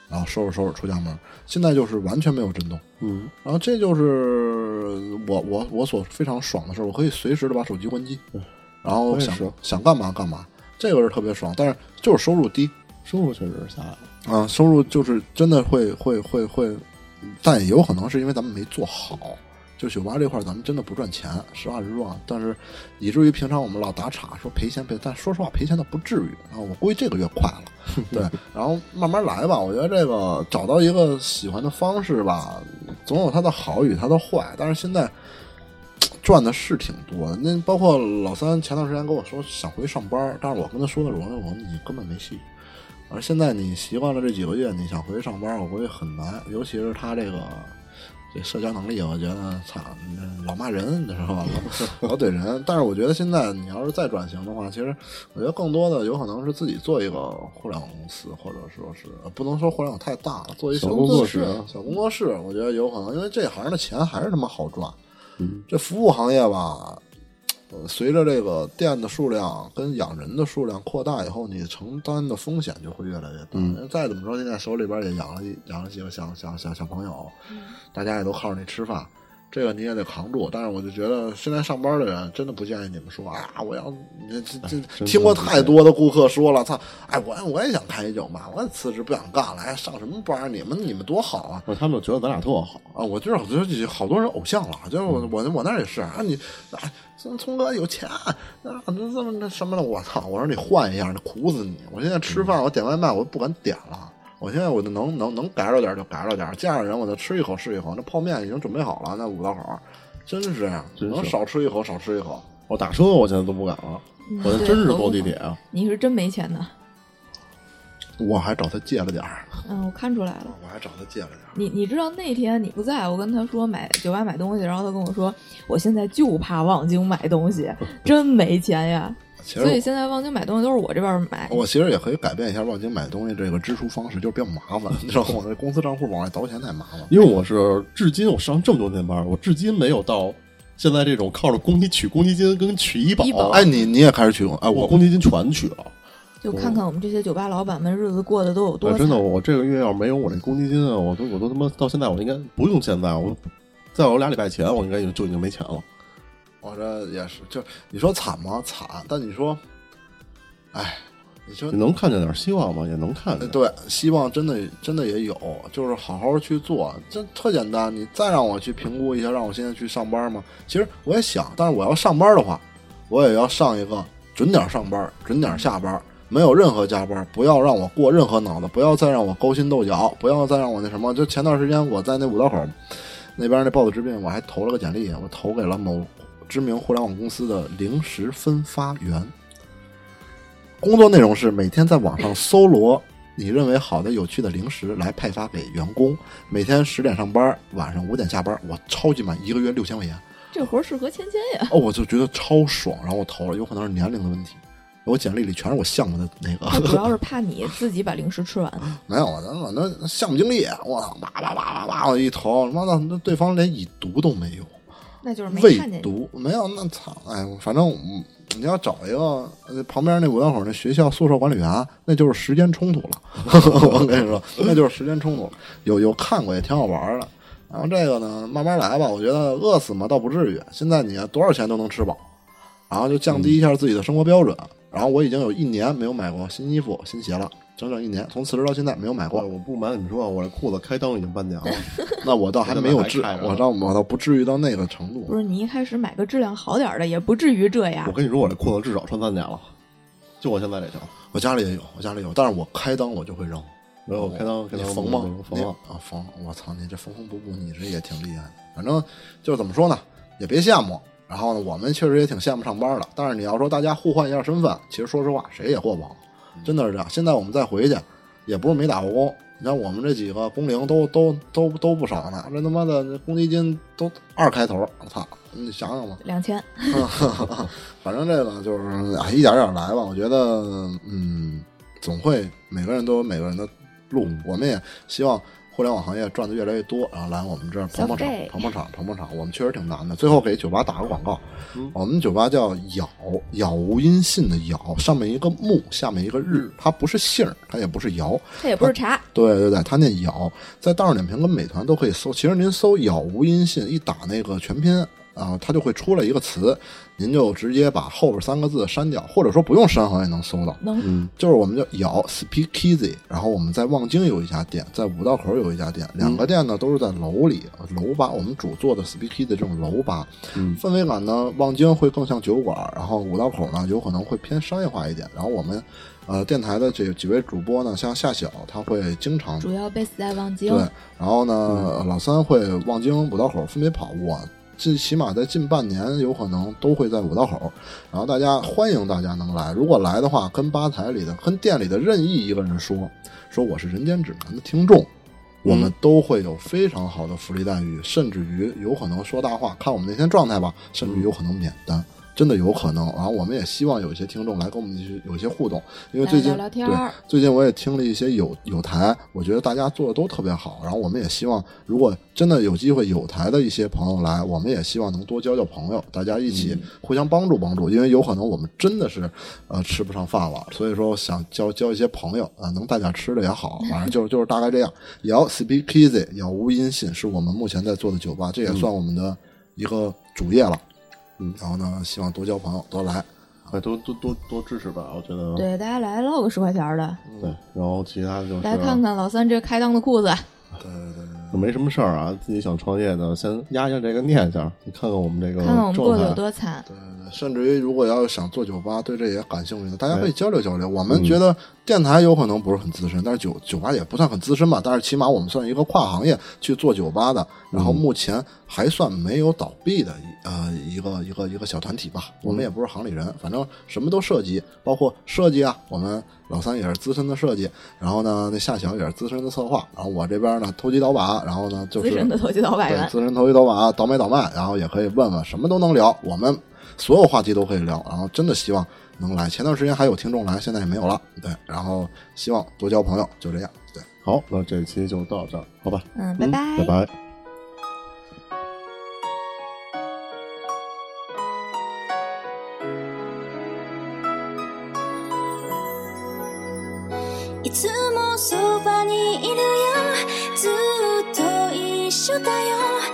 然后收拾收拾出家门。现在就是完全没有震动，嗯，然后这就是我我我所非常爽的事儿，我可以随时的把手机关机，然后想想干嘛干嘛，这个是特别爽。但是就是收入低收入确实是下来了。啊，收入就是真的会会会会，但也有可能是因为咱们没做好。就酒吧这块儿，咱们真的不赚钱，实话实说啊。但是以至于平常我们老打岔说赔钱赔，但说实话赔钱倒不至于啊。我估计这个月快了，对，然后慢慢来吧。我觉得这个找到一个喜欢的方式吧，总有它的好与它的坏。但是现在赚的是挺多的，那包括老三前段时间跟我说想回去上班，但是我跟他说的时候，我说你根本没戏。而现在你习惯了这几个月，你想回去上班，我估计很难，尤其是他这个这社交能力，我觉得操，老骂人，你知道吧？老老怼人。但是我觉得现在你要是再转型的话，其实我觉得更多的有可能是自己做一个互联网公司，或者说是呃不能说互联网太大了，做一小工室工作室，小工作室，我觉得有可能，因为这行的钱还是他妈好赚。嗯，这服务行业吧，呃，随着这个店的数量跟养人的数量扩大以后，你承担的风险就会越来越大。嗯再怎么说，现在手里边也养了养了几个小小小小朋友，大家也都靠着你吃饭。这个你也得扛住。但是我就觉得现在上班的人真的不建议你们说啊，我要这这这听过太多的顾客说了，操，哎，我我也想开一酒吧，我也辞职不想干了，哎，上什么班儿？你们你们多好啊！他们觉得咱俩特好，啊，我就是我觉得好多人偶像了，就是我我我那儿也是啊，你啊，聪聪哥有钱啊，这这么那什么的，我操！我说你换一样，那苦死你！我现在吃饭，我点外卖，我都不敢点了。我现在我就能能能改着点就改着点，见着人我就吃一口是一口。那泡面已经准备好了，那五道口真是这样，能少吃一口少吃一口。我打车我现在都不敢了，我这对真是坐地铁啊。你是真没钱呢。我还找他借了点儿，嗯，我看出来了。我还找他借了点儿。你你知道那天你不在我跟他说买酒吧买东西，然后他跟我说，我现在就怕望京买东西，真没钱呀。其实所以现在望京买东西都是我这边买。我其实也可以改变一下望京买东西这个支出方式，就是比较麻烦，你知道吗？我这公司账户往外倒钱太麻烦。因为我是至今我上这么多年班，我至今没有到现在这种靠着公积取公积金跟取医保，医保哎，你你也开始取哎，我我公积金全取了。就看看我们这些酒吧老板们日子过得都有多惨。哎真的，我这个月要是没有我这公积金啊，我都我都他妈到现在我应该不用现在，我再有俩礼拜前我应该就就已经没钱了。我这也是，就你说惨吗？惨，但你说，哎，你说你能看见点希望吗？也能看见。对，希望真的真的也有，就是好好去做，这特简单。你再让我去评估一下，让我现在去上班吗？其实我也想，但是我要上班的话，我也要上一个准点上班，准点下班，没有任何加班，不要让我过任何脑子，不要再让我勾心斗角，不要再让我那什么。就前段时间我在那五道口那边那豹子之病，我还投了个简历，我投给了某知名互联网公司的零食分发员。工作内容是每天在网上搜罗你认为好的、有趣的零食来派发给员工。每天十点上班，晚上五点下班，我超级满，一个月六千块钱。这活儿适合芊芊呀。哦，我就觉得超爽，然后我投了，有可能是年龄的问题。我简历里全是我项目的那个主，要是怕你自己把零食吃完。没有，那我那项目经理，我操，叭叭叭叭叭，我一投，妈的，那对方连已读都没有。那就是没未看见你。读没有，那操，哎，反正嗯你要找一个呃旁边那五道口那学校宿舍管理员，那就是时间冲突了。我跟你说，那就是时间冲突了。有有看过也挺好玩的。然后这个呢，慢慢来吧。我觉得饿死嘛倒不至于，现在你多少钱都能吃饱，然后就降低一下自己的生活标准。然后我已经有一年没有买过新衣服、新鞋了，整整一年，从辞职到现在没有买过。我我不瞒你们说，我这裤子开裆已经半年了。那我倒还没有至，我倒我倒不至于到那个程度。不是你一开始买个质量好点儿的，也不至于这样我。跟你说，我这裤子至少穿三年了，就我现在这条。我家里也有，我家里有，但是我开裆我就会扔。没有开裆，开裆你缝吗？缝啊，缝！我操，你这缝缝补补，你这也挺厉害的。反正就是怎么说呢，也别羡慕。然后呢，我们确实也挺羡慕上班的。但是你要说大家互换一下身份，其实说实话，谁也过不好，真的是这样。现在我们再回去，也不是没打过工。你看我们这几个工龄都都都都不少呢，这他妈的这公积金都二开头，我操！你想想吧，两千，反正这个就是啊，一点点来吧。我觉得，嗯，总会每个人都有每个人的路。我们也希望互联网行业赚的越来越多，然后来我们这儿捧捧场，捧捧场，捧捧场。我们确实挺难的。最后给酒吧打个广告，我们酒吧叫“杳”，杳无音信的“杳”，上面一个木，下面一个日，它不是姓儿，它也不是窑。它也不是茶。对对对，它念杳，在大众点评跟美团都可以搜。其实您搜“杳无音信”，一打那个全拼啊，它就会出来一个词，您就直接把后边三个字删掉，或者说不用删好像也能搜到。能，就是我们叫咬 Speak Easy，然后我们在望京有一家店，在五道口有一家店，两个店呢都是在楼里楼吧，我们主做的 Speak Easy 这种楼吧，嗯。氛围感呢，望京会更像酒馆，然后五道口呢有可能会偏商业化一点，然后我们呃电台的这几位主播呢，像夏晓他会经常主要 base 在望京。对，然后呢，老三会望京、五道口分别跑，我最起码在近半年有可能都会在五道口。然后大家欢迎大家能来，如果来的话，跟吧台里的、跟店里的任意一个人说，说我是人间指南的听众。我们都会有非常好的福利待遇，甚至于有可能说大话，看我们那天状态吧，甚至于有可能免单。真的有可能。然后我们也希望有一些听众来跟我们去有一些互动，因为最近聊聊天对最近我也听了一些有有台，我觉得大家做的都特别好。然后我们也希望，如果真的有机会有台的一些朋友来，我们也希望能多交交朋友，大家一起互相帮助帮助。因为有可能我们真的是呃吃不上饭了，所以说想交交一些朋友啊、能带点吃的也好，反正就是就是大概这样。摇 Speak Easy，摇无音信是我们目前在做的酒吧，这也算我们的一个主业了。嗯，然后呢，希望多交朋友，多来。哎，多多多多支持吧，我觉得对，大家来唠个十块钱的，对然后其他就是来看看老三这开裆的裤子。对对对。没什么事儿啊，自己想创业的，先压下这个念想，你看看我们这个看看我们过得有，多惨。对对对，甚至于如果要想做酒吧，对这也感兴趣的，大家可以交流交流。我们觉得电台有可能不是很资深，但是酒酒吧也不算很资深吧，但是起码我们算一个跨行业去做酒吧的，然后目前还算没有倒闭的一呃一个一个一个小团体吧。我们也不是行里人，反正什么都涉及，包括设计啊，我们老三也是资深的设计，然后呢，那夏小也是资深的策划，然后我这边呢投机倒把，然后呢就是资深的投机倒把员，对资深投机倒把，倒买倒卖，然后也可以问问，什么都能聊，我们所有话题都可以聊，然后真的希望能来。前段时间还有听众来，现在也没有了，对，然后希望多交朋友，就这样，对。好，那这期就到这儿，好吧，嗯，拜嗯拜，拜拜。つもそばにいるよ。ずっと一緒だよ。